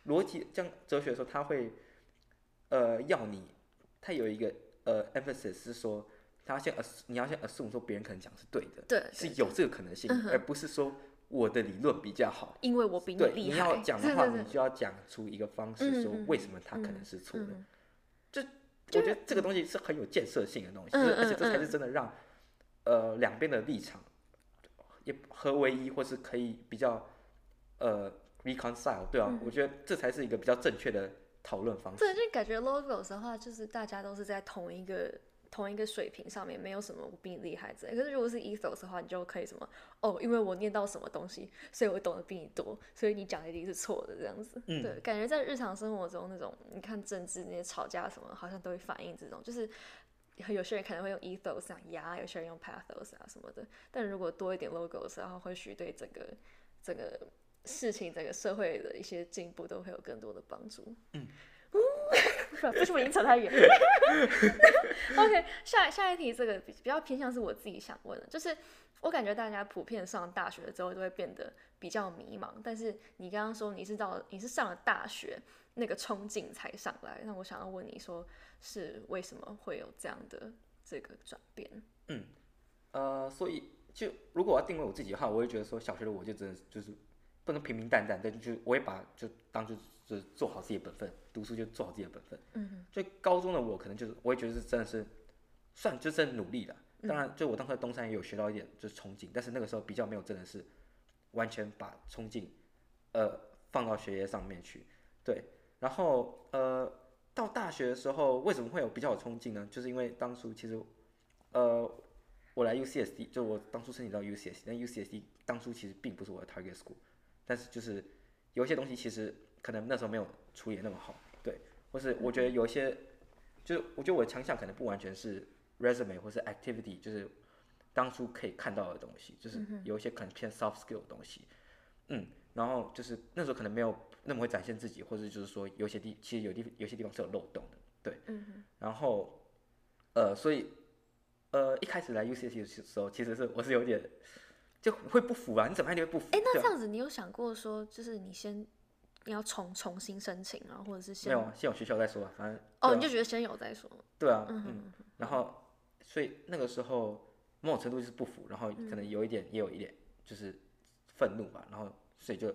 Speaker 3: 逻辑像哲学的时候，它会呃要你，它有一个呃 emphasis 是说，他先 ass 你要先 assume 说别人可能讲是对的，
Speaker 2: 对，
Speaker 3: 是有这个可能性，
Speaker 2: 嗯
Speaker 3: 而不是说我的理论比较好。
Speaker 2: 因为我比
Speaker 3: 对，
Speaker 2: 厉害。
Speaker 3: 你要讲的话，
Speaker 2: 对对对
Speaker 3: 你就要讲出一个方式，说为什么他可能是错的。
Speaker 2: 嗯
Speaker 3: 我觉得这个东西是很有建设性的东西，而且
Speaker 2: 嗯
Speaker 3: 这才是
Speaker 2: 嗯。
Speaker 3: 真的让呃两边的立场也合为一，或是可以比较呃 reconcile，对啊，
Speaker 2: 嗯。
Speaker 3: 我觉得这才是一个比较正确的讨论方式。
Speaker 2: 对，就感觉 logos 的话，就是大家都是在同一个同一个水平上面，没有什么我比你厉害之类。可是如果是 ethos 的话，你就可以什么哦，因为我念到什么东西，所以我懂得比你多，所以你讲的一定是错的这样子。
Speaker 3: 嗯
Speaker 2: 对，感觉在日常生活中那种，你看政治那些吵架什么，好像都会反映这种，就是。有些人可能会用 ethos 啊呀，有些人用 pathos 啊什么的，但如果多一点 logos，然后或许对整个整个事情、整个社会的一些进步都会有更多的帮助。
Speaker 3: 嗯，
Speaker 2: 为什么已经扯太远？OK，下下一题这个比比较偏向是我自己想问的，就是我感觉大家普遍上大学之后都会变得比较迷茫，但是你刚刚说你是到你是上了大学，那个冲劲才上来，那我想要问你说是为什么会有这样的这个转变？
Speaker 3: 嗯呃，所以就如果我要定位我自己的话，我会觉得说小学的我就真的就是不能平平淡淡，但就我也把就当就就是做好自己的本分，读书就做好自己的本分。
Speaker 2: 嗯
Speaker 3: 就高中的我可能就是我也觉得是真的是算就真的努力了。当然，就我当时在东山也有学到一点就是冲劲，但是那个时候比较没有真的是完全把冲劲呃放到学业上面去。对，然后呃到大学的时候为什么会有比较有冲劲呢？就是因为当初其实呃我来 UCSD，就我当初申请到 UCSD，但 UCSD 当初其实并不是我的 target school，但是就是有一些东西其实可能那时候没有处理得那么好，对，或是我觉得有一些，就是我觉得我的强项可能不完全是 resume 或是 activity，就是当初可以看到的东西，就是有一些可能偏 soft skill 的东西，嗯，然后就是那时候可能没有那么会展现自己，或者就是说有些地其实有地有些地方是有漏洞的，对，
Speaker 2: 嗯
Speaker 3: 然后呃，所以呃，一开始来 UCSC 的时候，其实是我是有点就会不服啊，你怎么样你会不服？
Speaker 2: 哎、那这样子你有想过说，就是你先你要重重新申请啊，或者是先
Speaker 3: 没有啊，先有学校再说啊，反正
Speaker 2: 哦，你就觉得先有再说，
Speaker 3: 对啊，
Speaker 2: 嗯
Speaker 3: 嗯，然后所以那个时候某种程度就是不服，然后可能有一点也有一点就是愤怒吧，然后所以就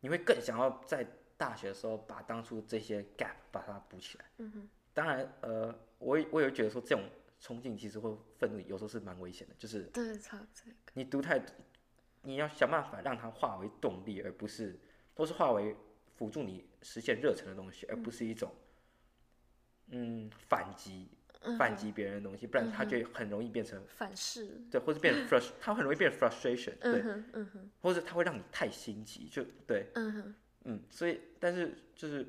Speaker 3: 你会更想要在大学的时候把当初这些 gap 把它补起来。嗯哼，当然呃，我我也觉得说这种冲劲其实会愤怒有时候是蛮危险的，就是
Speaker 2: 对，差这个，
Speaker 3: 你读太，你要想办法让它化为动力，而不是都是化为辅助你实现热忱的东西，而不是一种嗯反击反击别人的东西，不然它就很容易变成
Speaker 2: 反噬，
Speaker 3: 对，或者变成 frust，它很容易变成 frustration，对，
Speaker 2: 嗯哼，嗯哼，
Speaker 3: 或者它会让你太心急，就对，
Speaker 2: 嗯哼，
Speaker 3: 嗯，所以但是就是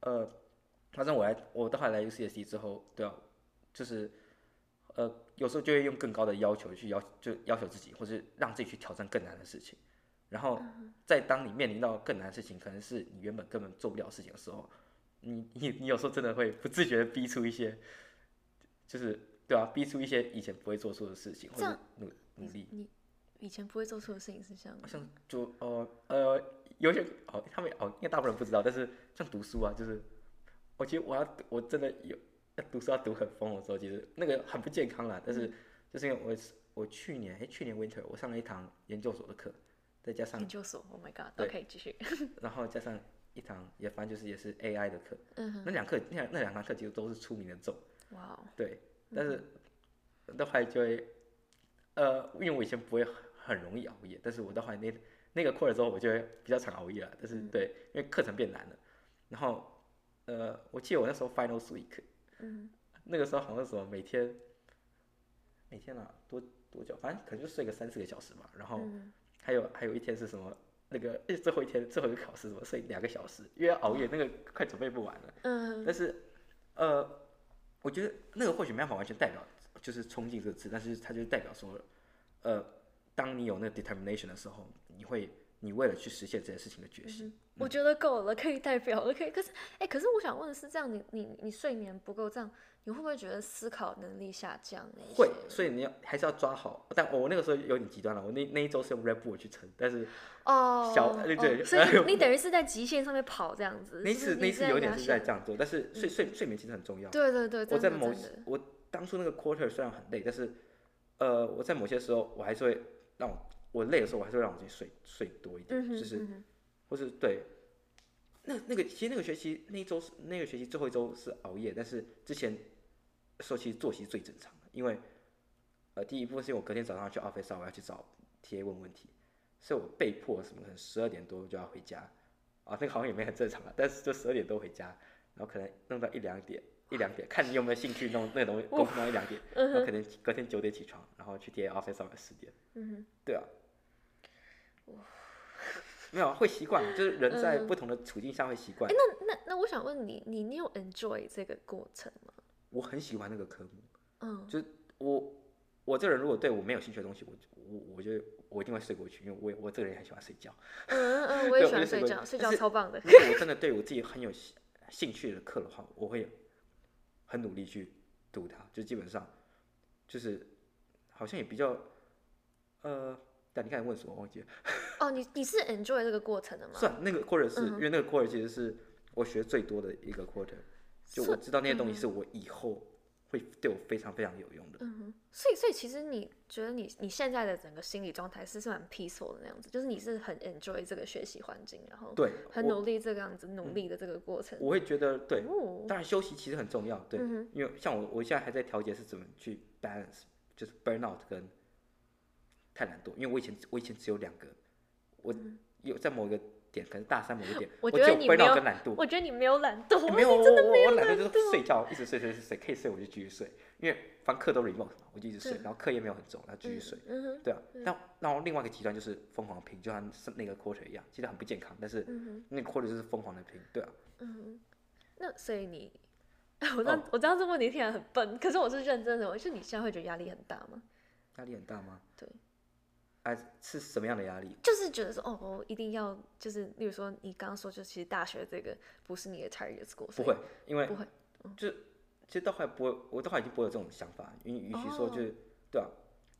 Speaker 3: 呃，反正我来我到后来来 UCSD 之后，对啊，就是呃有时候就会用更高的要求去要就要求自己，或是让自己去挑战更难的事情。然后在当你面临到更难的事情，可能是你原本根本做不了事情的时候，你你你有时候真的会不自觉的逼出一些，就是对啊，逼出一些以前不会做出的事情，或者努努力。
Speaker 2: 你以前不会做错的事情是像
Speaker 3: 像就呃呃，有些哦，他们哦，应该大部分人不知道，但是像读书啊，就是我其实我要我真的有要读书要读很疯的时候，其实那个很不健康啦。但是就是因为我我去年哎去年 winter 我上了一堂研究所的课，再加上
Speaker 2: 研究所，Oh my
Speaker 3: 对。
Speaker 2: God，OK，继续，
Speaker 3: 然后加上一堂也反正就是也是 AI 的课，
Speaker 2: 嗯哼，
Speaker 3: 那两课那两那两堂课其实都是出名的重，
Speaker 2: 哇哦，
Speaker 3: 对，但是到后来就会呃，因为我以前不会很很容易熬夜，但是我到后来那那个课了之后，我就会比较常熬夜了。但是对，因为课程变难了，然后呃，我记得我那时候 finals week，
Speaker 2: 嗯
Speaker 3: 那个时候好像是什么每天每天啊多多久，反正可能就睡个三四个小时吧。然后
Speaker 2: 嗯
Speaker 3: 还有还有一天是什么那个最后一天最后一个考试什么睡两个小时，因为熬夜，那个快准备不完了。
Speaker 2: 嗯
Speaker 3: 但是呃，我觉得那个或许没办法完全代表就是冲劲这个字，但是它就是代表说，呃，当你有那个 determination 的时候，你会你为了去实现这件事情的决心。
Speaker 2: 我觉得够了，可以代表了，可以。可是，哎、可是我想问的是，这样你你你睡眠不够，这样你会不会觉得思考能力下降？
Speaker 3: 会，所以你要还是要抓好。但我那个时候有点极端了，我那那一周是用 Red Bull 去撑，但是
Speaker 2: 哦，
Speaker 3: 小对对
Speaker 2: 哦所以你你等于是在极限上面跑这样子。
Speaker 3: 那次那一次有点是在这样做，但是睡睡睡眠其实很重要。
Speaker 2: 对对对，
Speaker 3: 我在某我当初那个 quarter 虽然很累，但是呃，我在某些时候我还是会让我我累的时候，我还是会让我自己睡睡多一点，
Speaker 2: 嗯
Speaker 3: 就是或是对，那那个其实那个学期那一周是那个学期最后一周是熬夜，但是之前的时候其实作息最正常的，因为呃第一部分是因为我隔天早上去 office 我要去找 TA 问问题，所以我被迫什么可能十二点多就要回家，啊那个好像也没很正常啊，但是就十二点多回家，然后可能弄到一两点一两点，看你有没有兴趣弄那个东西，功夫弄到一两点，然后可能隔天九点起床，然后去 TA office 上十点，
Speaker 2: 嗯哼，
Speaker 3: 对啊，没有啊会习惯，就是人在
Speaker 2: 嗯
Speaker 3: 不同的处境下会习惯。
Speaker 2: 那那那我想问你，你你有 enjoy 这个过程吗？
Speaker 3: 我很喜欢那个科目，
Speaker 2: 嗯，
Speaker 3: 就是我我这个人如果对我没有兴趣的东西，我我我就我一定会睡过去，因为我我这个人也很喜欢睡觉。
Speaker 2: 嗯嗯，我也喜欢睡觉，
Speaker 3: 睡
Speaker 2: 觉超棒的。
Speaker 3: 如果我真的对我自己很有兴兴趣的课的话，我会很努力去读它，就基本上就是好像也比较呃，但你看你问什么我忘记了。
Speaker 2: 哦，你你是 enjoy 这个过程的吗？
Speaker 3: 算那个 quarter 是、
Speaker 2: 嗯
Speaker 3: 因为那个 quarter 其实是我学最多的一个 quarter，就我知道那些东西是我以后会对我非常非常有用的。
Speaker 2: 嗯哼，所以所以其实你觉得你你现在的整个心理状态是是蛮 peaceful 的那样子，就是你是很 enjoy 这个学习环境，然后
Speaker 3: 对，
Speaker 2: 很努力这个样子努力的这个过程。
Speaker 3: 我会觉得对，
Speaker 2: 哦，
Speaker 3: 当然休息其实很重要，对，
Speaker 2: 嗯
Speaker 3: 因为像我我现在还在调节是怎么去 balance，就是 burnout 跟太懒惰，因为我以前我以前只有两个，我有在某一个点，可能大三某一个点，
Speaker 2: 嗯我
Speaker 3: 只有
Speaker 2: 觉得你没
Speaker 3: burnout
Speaker 2: 有
Speaker 3: 跟懒惰。
Speaker 2: 我觉得你没有懒惰，
Speaker 3: 欸没有，
Speaker 2: 真的
Speaker 3: 我
Speaker 2: 没有懒
Speaker 3: 我懒惰就是睡觉，一直睡睡睡睡，可以睡我就继续睡，因为反正课都 remote 嘛，我就一直睡，然后课业没有很重，然后继续睡。对啊，但然后另外一个极端就是疯狂地拼，就像是那个 quarter 一样，其实很不健康，但是
Speaker 2: 嗯
Speaker 3: 那个 quarter 就是疯狂的拼，对啊，
Speaker 2: 那所以你，我我知道这问你听起来很笨，可是我是认真的。我就你现在会觉得压力很大吗？
Speaker 3: 压力很大吗？
Speaker 2: 对，
Speaker 3: 啊，是什么样的压力？
Speaker 2: 就是觉得说，哦，我一定要，就是例如说，你刚刚说，就其实大学这个不是你的 target school，
Speaker 3: 不会，因为
Speaker 2: 不会，
Speaker 3: 就其实到后来不会，我到后来已经不会有这种想法，因为与其说
Speaker 2: 哦
Speaker 3: 就是、对啊，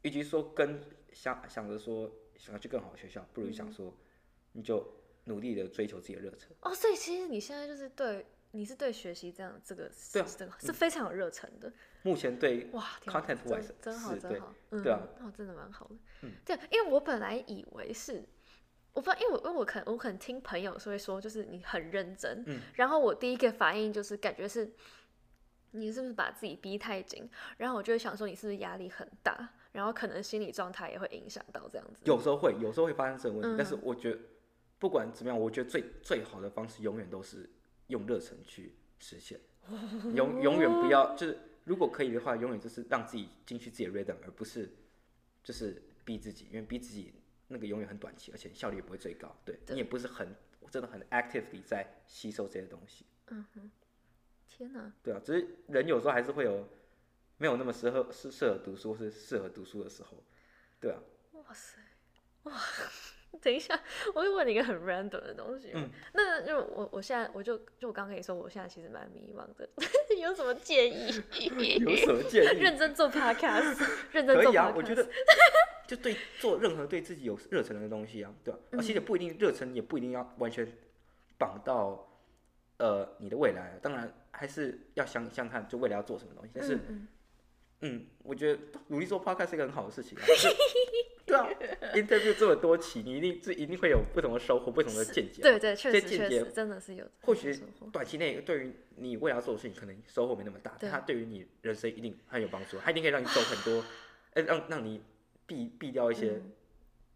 Speaker 3: 与其说跟想想着说想要去更好的学校，不如想说你就努力的追求自己的热忱。
Speaker 2: 哦，所以其实你现在就是对你是对学习这样这个
Speaker 3: 对啊
Speaker 2: 这个是非常有热忱的。
Speaker 3: 目前对
Speaker 2: 哇
Speaker 3: content
Speaker 2: 真
Speaker 3: wise
Speaker 2: 真好真好，嗯，
Speaker 3: 对啊
Speaker 2: 哦，真的蛮好的。
Speaker 3: 嗯
Speaker 2: 对，因为我本来以为是，我不知道，因为我因为我可能我可能听朋友说会说，就是你很认真，
Speaker 3: 嗯
Speaker 2: 然后我第一个反应就是感觉是。你是不是把自己逼太紧？然后我就会想说，你是不是压力很大？然后可能心理状态也会影响到这样子。
Speaker 3: 有时候会，有时候会发生这种问题，
Speaker 2: 嗯
Speaker 3: 但是我觉得不管怎么样，我觉得最最好的方式永远都是用热忱去实现，永永远不要就是如果可以的话，永远就是让自己进去自己的 rhythm，而不是就是逼自己，因为逼自己那个永远很短期，而且效率也不会最高。对
Speaker 2: 对
Speaker 3: 你也不是很真的很 actively 在吸收这些东西，嗯哼
Speaker 2: 天哪，
Speaker 3: 对啊，只是人有时候还是会有没有那么适合适适合读书或是适合读书的时候，对啊，
Speaker 2: 哇塞，哇！等一下，我会问你一个很 random 的东西。
Speaker 3: 嗯，
Speaker 2: 那就我我现在我就就我刚刚跟你说，我现在其实蛮迷茫的，有什么建议？
Speaker 3: 有什么建议？
Speaker 2: 认真做 podcast，认真做
Speaker 3: 可以。啊，我觉得就对做任何对自己有热忱的东西啊，对吧、而且也不一定热忱，也不一定要完全绑到呃你的未来啊，当然还是要想想看，就未来要做什么东西。但是，
Speaker 2: 嗯嗯
Speaker 3: 嗯我觉得努力做 podcast 是一个很好的事情、啊。就对啊，interview 这么多期，你一定这一定会有不同的收获，不同的见解。
Speaker 2: 对对，确
Speaker 3: 这间接
Speaker 2: 实确实真的是有。
Speaker 3: 或许短期内对于你未来要做的事情，可能收获没那么大，
Speaker 2: 对。
Speaker 3: 但它对于你人生一定很有帮助，它一定可以让你走很多，呃，让让你避避掉一些
Speaker 2: 嗯。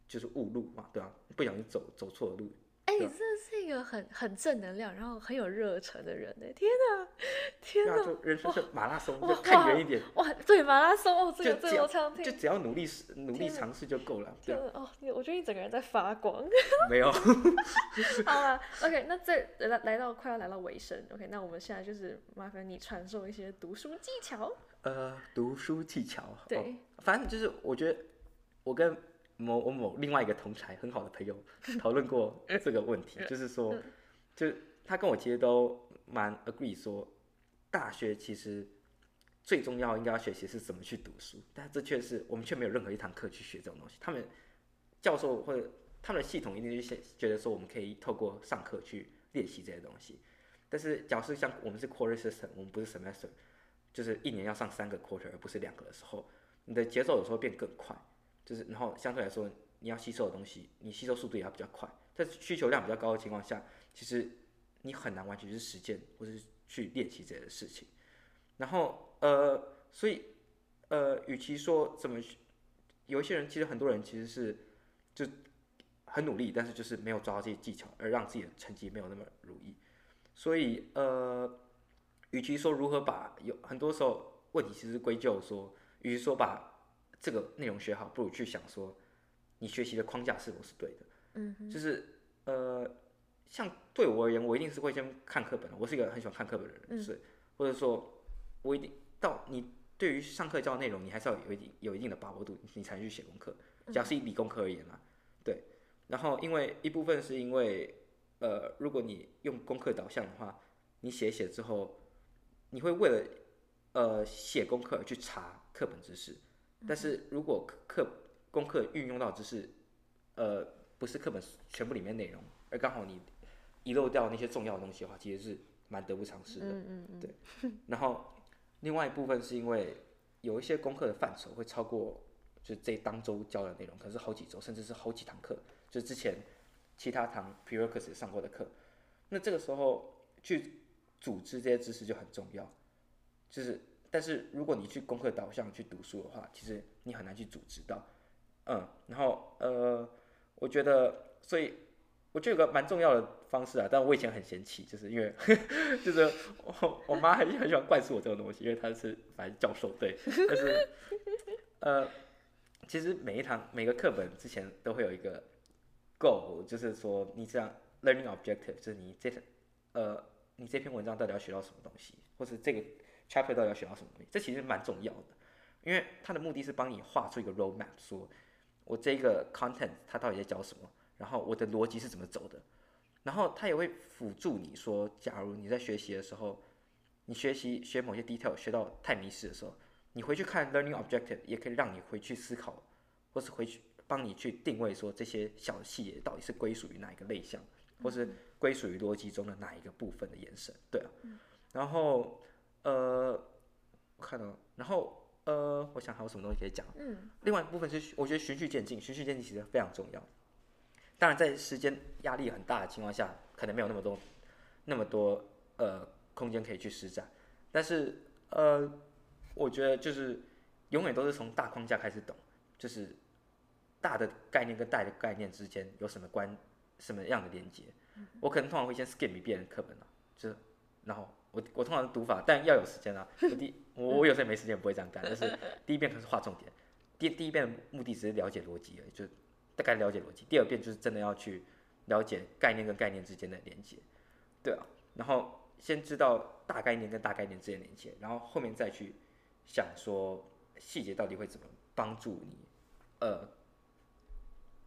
Speaker 3: 就是误路嘛，对吧、不小心走走错了路，
Speaker 2: 哎、你
Speaker 3: 对啊
Speaker 2: 真的是一个很很正能量，然后很有热忱的人呢！天哪，天哪，
Speaker 3: 就人生是马拉松，
Speaker 2: 哇
Speaker 3: 就看远一点，
Speaker 2: 哇，对马拉松哦，这个这个我常听。
Speaker 3: 就只要努力努力尝试就够了，对
Speaker 2: 哦，我觉得你整个人在发光。
Speaker 3: 没有，
Speaker 2: 好了 o k 那这来来到快要来到尾声，OK，那我们现在就是麻烦你传授一些读书技巧。
Speaker 3: 呃，读书技巧，哦
Speaker 2: 对，
Speaker 3: 反正就是我觉得我跟某我某另外一个同才很好的朋友 讨论过这个问题，就是说
Speaker 2: 嗯，
Speaker 3: 就他跟我其实都蛮 agree 说，大学其实最重要应该要学习是怎么去读书，但这却是我们却没有任何一堂课去学这种东西。他们教授或者他们的系统一定是先觉得说我们可以透过上课去练习这些东西，但是假设像我们是 quarter system，我们不是 semester，就是一年要上三个 quarter 而不是两个的时候，你的节奏有时候变更快，就是然后相对来说你要吸收的东西，你吸收速度也要比较快，在需求量比较高的情况下，其实你很难完全去实践或是去练习这些事情。然后呃，所以呃，与其说怎么，有一些人其实很多人其实是就很努力，但是就是没有抓到这些技巧，而让自己的成绩没有那么如意。所以呃，与其说如何把有很多时候问题其实归咎说，与其说把这个内容学好，不如去想说你学习的框架是否是对的。
Speaker 2: 嗯
Speaker 3: 就是呃，像对我而言，我一定是会先看课本的。我是一个很喜欢看课本的人，
Speaker 2: 嗯
Speaker 3: 是或者说，我一定到你对于上课教的内容，你还是要有一定有一定的把握度，你才能去写功课。假如是以理工科而言啦，对。然后因为一部分是因为呃，如果你用功课导向的话，你写一写之后，你会为了呃写功课而去查课本知识，但是如果课课功课运用到的知识，呃，不是课本全部里面内容，而刚好你遗漏掉那些重要的东西的话，其实是蛮得不偿失的。
Speaker 2: 嗯嗯嗯，
Speaker 3: 对然后另外一部分是因为有一些功课的范畴会超过，就是这当周教的内容，可能是好几周，甚至是好几堂课，就是之前其他堂 prerequisite 上过的课。那这个时候去组织这些知识就很重要，就是但是如果你去功课导向去读书的话，其实你很难去组织到，嗯，然后呃，我觉得所以。我觉得有个蛮重要的方式啊，但我以前很嫌弃，就是因为 就是我我妈很很喜欢灌输我这种东西，因为她是反正教授对，但是呃，其实每一堂每个课本之前都会有一个 goal，就是说你这样 learning objective，就是你这呃你这篇文章到底要学到什么东西，或是这个 chapter 到底要学到什么东西，这其实蛮重要的，因为它的目的是帮你画出一个 roadmap，说我这个 content 它到底在教什么。然后我的逻辑是怎么走的，然后它也会辅助你说，假如你在学习的时候，你学习学某些 detail 学到太迷失的时候，你回去看 learning objective 也可以让你回去思考，或是回去帮你去定位说这些小细节到底是归属于哪一个类项，或是归属于逻辑中的哪一个部分的延伸，对啊。然后呃，我看到，然后呃，我想还有什么东西可以讲？
Speaker 2: 嗯，
Speaker 3: 另外一部分是我觉得循序渐进，循序渐进其实非常重要。当然，在时间压力很大的情况下，可能没有那么多那么多呃空间可以去施展。但是呃，我觉得就是永远都是从大框架开始懂，就是大的概念跟大的概念之间有什么关什么样的连接。我可能通常会先 skim 一遍课本啊，就是然后我我通常读法，但要有时间啊。我第我我有时候没时间不会这样干，但是第一遍可是画重点，第第一遍的目的只是了解逻辑而已，就大概了解逻辑。第二遍就是真的要去了解概念跟概念之间的连接，对啊。然后先知道大概念跟大概念之间连接，然后后面再去想说细节到底会怎么帮助你，呃，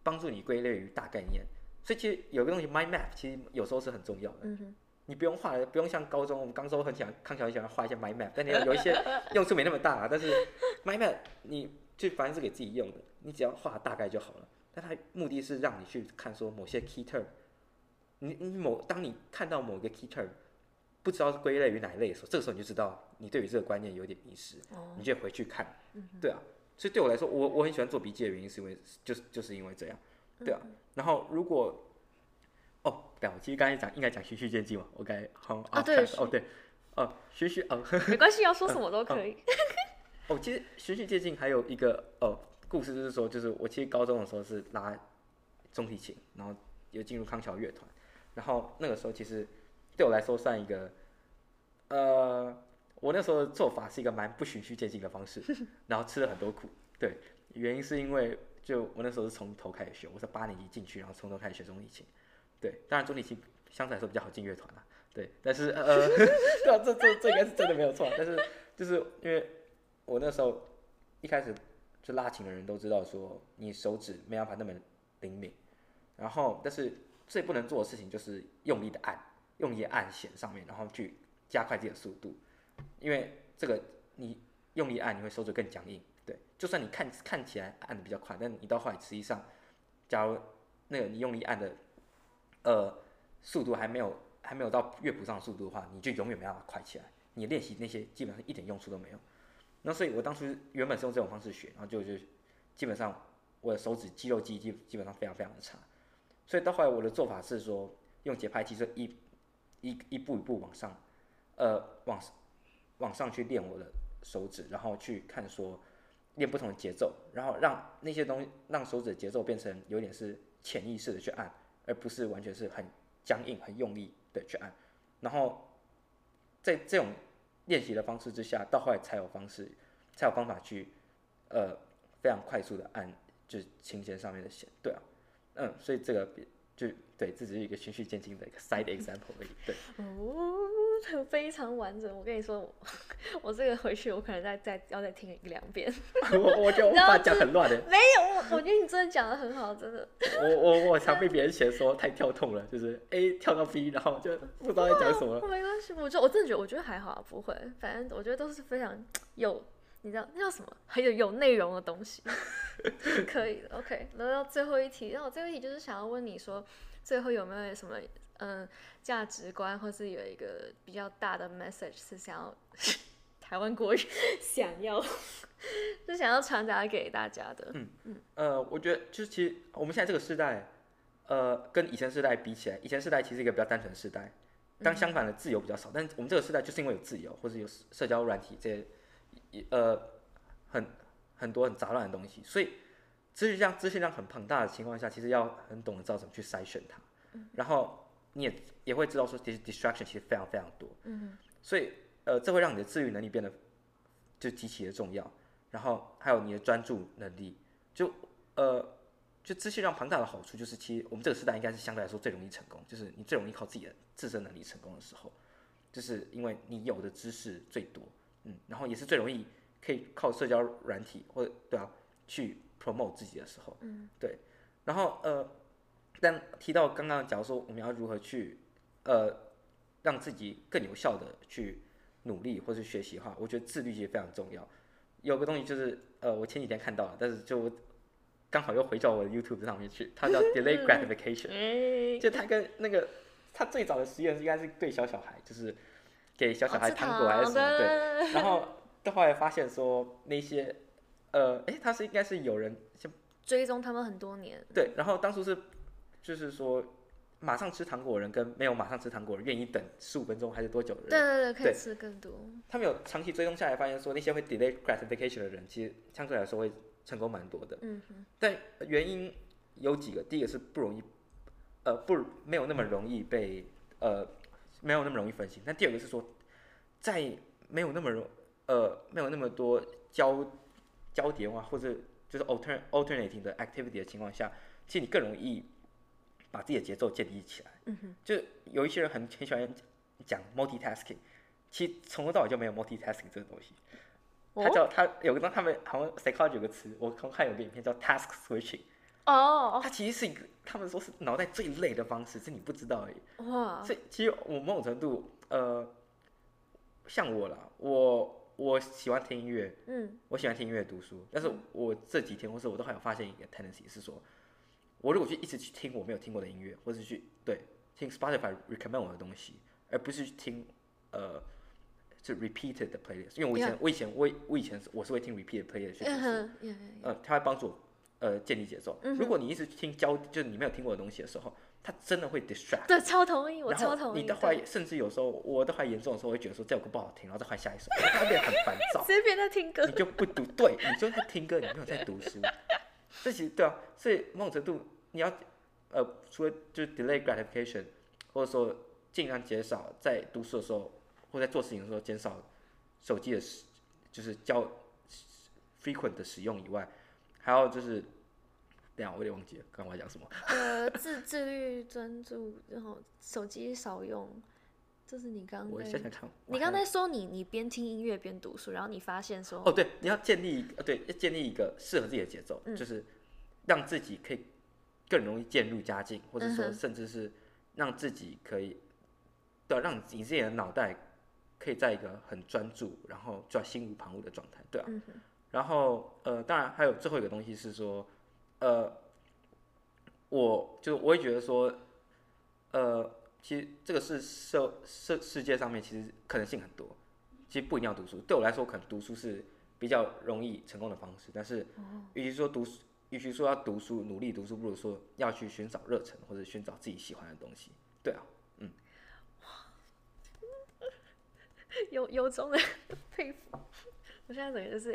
Speaker 3: 帮助你归类于大概念。所以其实有个东西 mind map，其实有时候是很重要的。
Speaker 2: 嗯哼，
Speaker 3: 你不用画的，不用像高中我们刚说很喜欢康桥很喜欢画一些 mind map，但你有一些 用处没那么大啊。但是 mind map 你就反正是给自己用的，你只要画大概就好了。但它目的是让你去看说某些 key term，你你某当你看到某个 key term，不知道是归类于哪一类的时候，这个时候你就知道你对于这个观念有点迷失，你就回去看，对啊。所以对我来说，我我很喜欢做笔记的原因是因为就是就是因为这样，对啊。然后如果哦，对啊，我其实刚才讲应该讲循序渐进嘛，OK，好
Speaker 2: 啊对
Speaker 3: 哦对，哦循序哦。
Speaker 2: 没关系，要说什么都 可以。
Speaker 3: 哦，其实循序渐进还有一个哦故事，就是说，就是我其实高中的时候是拉中提琴，然后有进入康桥乐团，然后那个时候其实对我来说算一个，呃，我那时候的做法是一个蛮不循序渐进的方式，然后吃了很多苦。对，原因是因为就我那时候是从头开始学，我是八年级进去，然后从头开始学中提琴。对，当然中提琴相对来说比较好进乐团啦。对，但是呃，对啊，这这这应该是真的没有错，但是就是因为。我那时候一开始就拉琴的人都知道说，你手指没办法那么灵敏，然后但是最不能做的事情就是用力的按，用力按弦上面，然后去加快自己的速度，因为这个你用力按你会手指更僵硬，对，就算你看看起来按的比较快，但你到后来实际上，假如那个你用力按的，呃，速度还没有还没有到乐谱上的速度的话，你就永远没办法快起来，你练习那些基本上一点用处都没有。那所以，我当初原本是用这种方式学，然后就就基本上我的手指肌肉记忆基基本上非常非常的差，所以到后来我的做法是说，用节拍器，就一一一步一步往上，呃，往往上去练我的手指，然后去看说练不同的节奏，然后让那些东西让手指的节奏变成有点是潜意识的去按，而不是完全是很僵硬、很用力的去按，然后在这种。练习的方式之下，到后来才有方式，才有方法去，呃，非常快速的按，就是琴弦上面的弦，对啊，嗯，所以这个就对，这只是一个循序渐进的一个 side example 而已，对。
Speaker 2: 哦，非常完整。我跟你说，我我这个回去我可能再再要再听一两遍。
Speaker 3: 我我觉得我怕讲很乱的。
Speaker 2: 没有，我我觉得你真的讲的很好，真的。
Speaker 3: 我我我常被别人嫌说太跳痛了，就是 A 跳到 B，然后就不知道在讲什么。
Speaker 2: 没关系，我就我真的觉得我觉得还好，啊不会。反正我觉得都是非常有，你知道那叫什么？很有有内容的东西。可以的，OK。来到最后一题，然后最后一题就是想要问你说，最后有没有什么嗯价值观，或是有一个比较大的 message 是想要 台湾国语想要 是想要传达给大家的？
Speaker 3: 嗯嗯呃，我觉得就是其实我们现在这个时代，呃，跟以前时代比起来，以前时代其实一个比较单纯的时代，但相反的自由比较少。但我们这个时代就是因为有自由，或者有社交软体这些，呃，很。很多很杂乱的东西，所以资讯量资讯量很庞大的情况下，其实要很懂得知道怎么去筛选它。然后你也也会知道说，其实 distraction 其实非常非常多。
Speaker 2: 嗯。
Speaker 3: 所以呃，这会让你的自愈能力变得就极其的重要。然后还有你的专注能力，就呃，就资讯量庞大的好处就是，其实我们这个时代应该是相对来说最容易成功，就是你最容易靠自己的自身能力成功的时候，就是因为你有的知识最多，嗯，然后也是最容易。可以靠社交软体或者对啊去 promote 自己的时候，
Speaker 2: 嗯，
Speaker 3: 对，然后呃，但提到刚刚，假如说我们要如何去呃让自己更有效的去努力或是学习的话，我觉得自律其实非常重要。有个东西就是呃，我前几天看到了，但是就刚好又回到我的 YouTube 上面去，它叫 delay gratification。
Speaker 2: 哎，
Speaker 3: 就他跟那个他最早的实验应该是对小小孩，就是给小小孩糖果还是什么，对。然后到后来发现说那些呃，诶，他是应该是有人先
Speaker 2: 追踪他们很多年，
Speaker 3: 对，然后当初是就是说马上吃糖果的人跟没有马上吃糖果的人愿意等十五分钟还是多久的人，
Speaker 2: 对对对，可以吃更多。
Speaker 3: 他们有长期追踪下来，发现说那些会 delay gratification 的人，其实相对来说会成功蛮多的。
Speaker 2: 嗯哼，
Speaker 3: 但原因有几个，第一个是不容易，呃，不没有那么容易被呃没有那么容易分心。但第二个是说，在没有那么容呃没有那么多交交叠化或者就是 altern alternating 的 activity 的情况下，其实你更容易把自己的节奏建立起来。
Speaker 2: 嗯哼，
Speaker 3: 就有一些人很很喜欢讲 multitasking，其实从头到尾就没有 multitasking 这个东西。他
Speaker 2: 哦
Speaker 3: 叫他有个他们好像 psychology 有个词，我刚看有个影片叫 task switching，
Speaker 2: 哦，
Speaker 3: 它其实是一个他们说是脑袋最累的方式，是你不知道而已。
Speaker 2: 哇，
Speaker 3: 所以其实我某种程度，呃，像我啦，我我喜欢听音乐，
Speaker 2: 嗯
Speaker 3: 我喜欢听音乐读书，但是我这几天或是我都还有发现一个 tendency 是说，我如果去一直去听我没有听过的音乐，或是去对听 Spotify recommend 我的东西，而不是去听呃是 repeated 的 playlist，因为我以前我以前我我以前我是会听 repeated playlist 呃，它会帮助我呃建立节奏。
Speaker 2: 嗯
Speaker 3: 如果你一直听交就是你没有听过的东西的时候，它真的会 distract。
Speaker 2: 对，超同意，我超同意。
Speaker 3: 你的话，甚至有时候我的话严重的时候，我会觉得说这首歌不好听，然后再换下一首，它会变得很烦躁。
Speaker 2: 直接变在听歌
Speaker 3: 你，就不读，对你就在听歌，你没有在读书。这其实对啊，所以某种程度你要呃，除了就是 delay gratification，或者说尽量减少在读书的时候或在做事情的时候减少手机的使，就是交 frequent 的使用以外，还有就是，等一下我有点忘记了，刚刚我讲什么。
Speaker 2: 呃，自自律、专注，然后手机少用，这是你刚
Speaker 3: 我
Speaker 2: 在
Speaker 3: 想想看，
Speaker 2: 你
Speaker 3: 还
Speaker 2: 刚才说你你边听音乐边读书，然后你发现说
Speaker 3: 哦，对，你要建立一个，对，要建立一个适合自己的节奏，
Speaker 2: 嗯。
Speaker 3: 就是让自己可以更容易渐入佳境，或者说甚至是让自己可以，对啊，让你自己的脑袋可以在一个很专注，然后专心无旁骛的状态，对啊。
Speaker 2: 嗯
Speaker 3: 然后呃，当然还有最后一个东西是说，呃，我就我也觉得说，呃，其实这个是社社世界上面其实可能性很多，其实不一定要读书。对我来说，可能读书是比较容易成功的方式。但是，与其说读书，与其说要读书努力读书，不如说要去寻找热忱或者寻找自己喜欢的东西。对啊，嗯
Speaker 2: 有有种的 佩服。我现在整个就是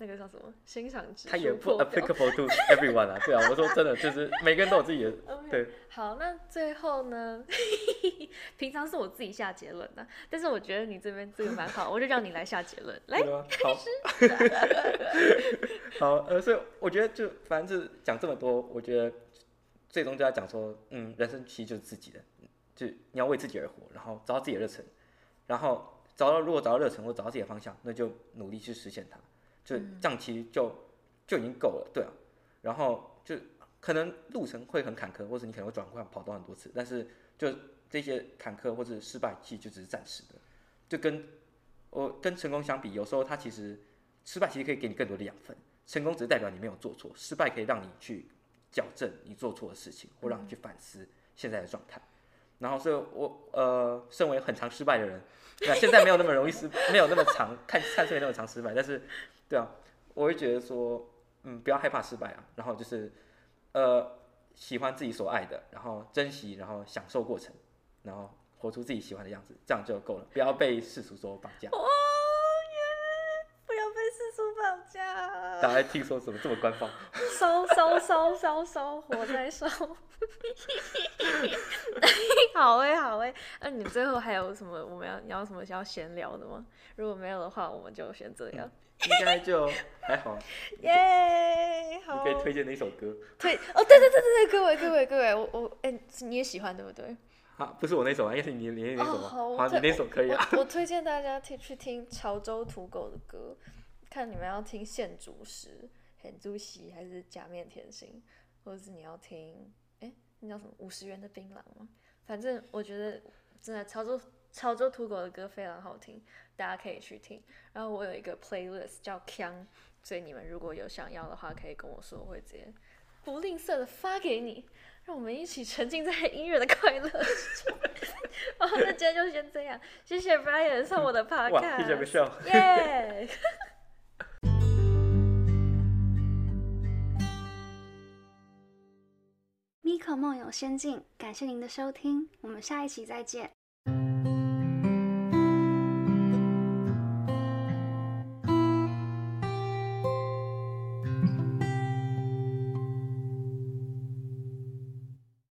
Speaker 2: 那个叫什么欣赏值
Speaker 3: 它也不 applicable to everyone 啊。对啊，我说真的，就是每个人都有自己的 对。
Speaker 2: 好，那最后呢？平常是我自己下结论的，但是我觉得你这边这个蛮好，我就让你来下结论。来
Speaker 3: 真，的吗？好，好，呃，所以我觉得就反正就是讲这么多，我觉得最终就要讲说，嗯，人生其实就是自己的，就你要为自己而活，然后找到自己的热忱，然后找到如果找到热忱或找到自己的方向，那就努力去实现它，就这样其实就就已经够了，对啊，然后就可能路程会很坎坷，或者你可能会转换跑道很多次，但是就这些坎坷或者失败，其实就只是暂时的，就跟我跟成功相比，有时候它其实失败其实可以给你更多的养分，成功只是代表你没有做错，失败可以让你去矫正你做错的事情，或让你去反思现在的状态。然后，所以我呃，身为很常失败的人，那现在没有那么容易失，没有那么长看看似没那么长失败，但是，对啊，我会觉得说，嗯，不要害怕失败啊，然后就是呃，喜欢自己所爱的，然后珍惜，然后享受过程，然后活出自己喜欢的样子，这样就够了，不要被世俗所绑架。
Speaker 2: 哦耶！不要被世俗绑架。
Speaker 3: 大家听说怎么这么官方？
Speaker 2: 烧烧烧烧烧，火在烧。好哎、好哎、那、你最后还有什么我们要你要什么要闲聊的吗？如果没有的话，我们就先这样。
Speaker 3: 应该就还好。
Speaker 2: 耶、
Speaker 3: 你
Speaker 2: 好
Speaker 3: 可以推荐哪一首歌？
Speaker 2: 推哦，对对对对对，各位各位各位，我我哎、你也喜欢对不对？
Speaker 3: 啊，不是我那首啊，应该是你你那首
Speaker 2: 哦好
Speaker 3: 你那首可以啊。
Speaker 2: 我我推荐大家听去听潮州土狗的歌，看你们要听现主食、很主席还是假面甜心，或者是你要听哎、那叫什么五十元的槟榔吗？反正我觉得真的潮州潮州土狗的歌非常好听，大家可以去听。然后我有一个 playlist 叫 “Kang”，，所以你们如果有想要的话，可以跟我说，我会直接不吝啬的发给你，让我们一起沉浸在音乐的快乐之中。好，那今天就先这样，谢谢 Brian 送我的 podcast，
Speaker 3: 哇，谢谢 Michelle。
Speaker 2: 耶！
Speaker 1: 咪可梦游仙境，感谢您的收听，我们下一期再见。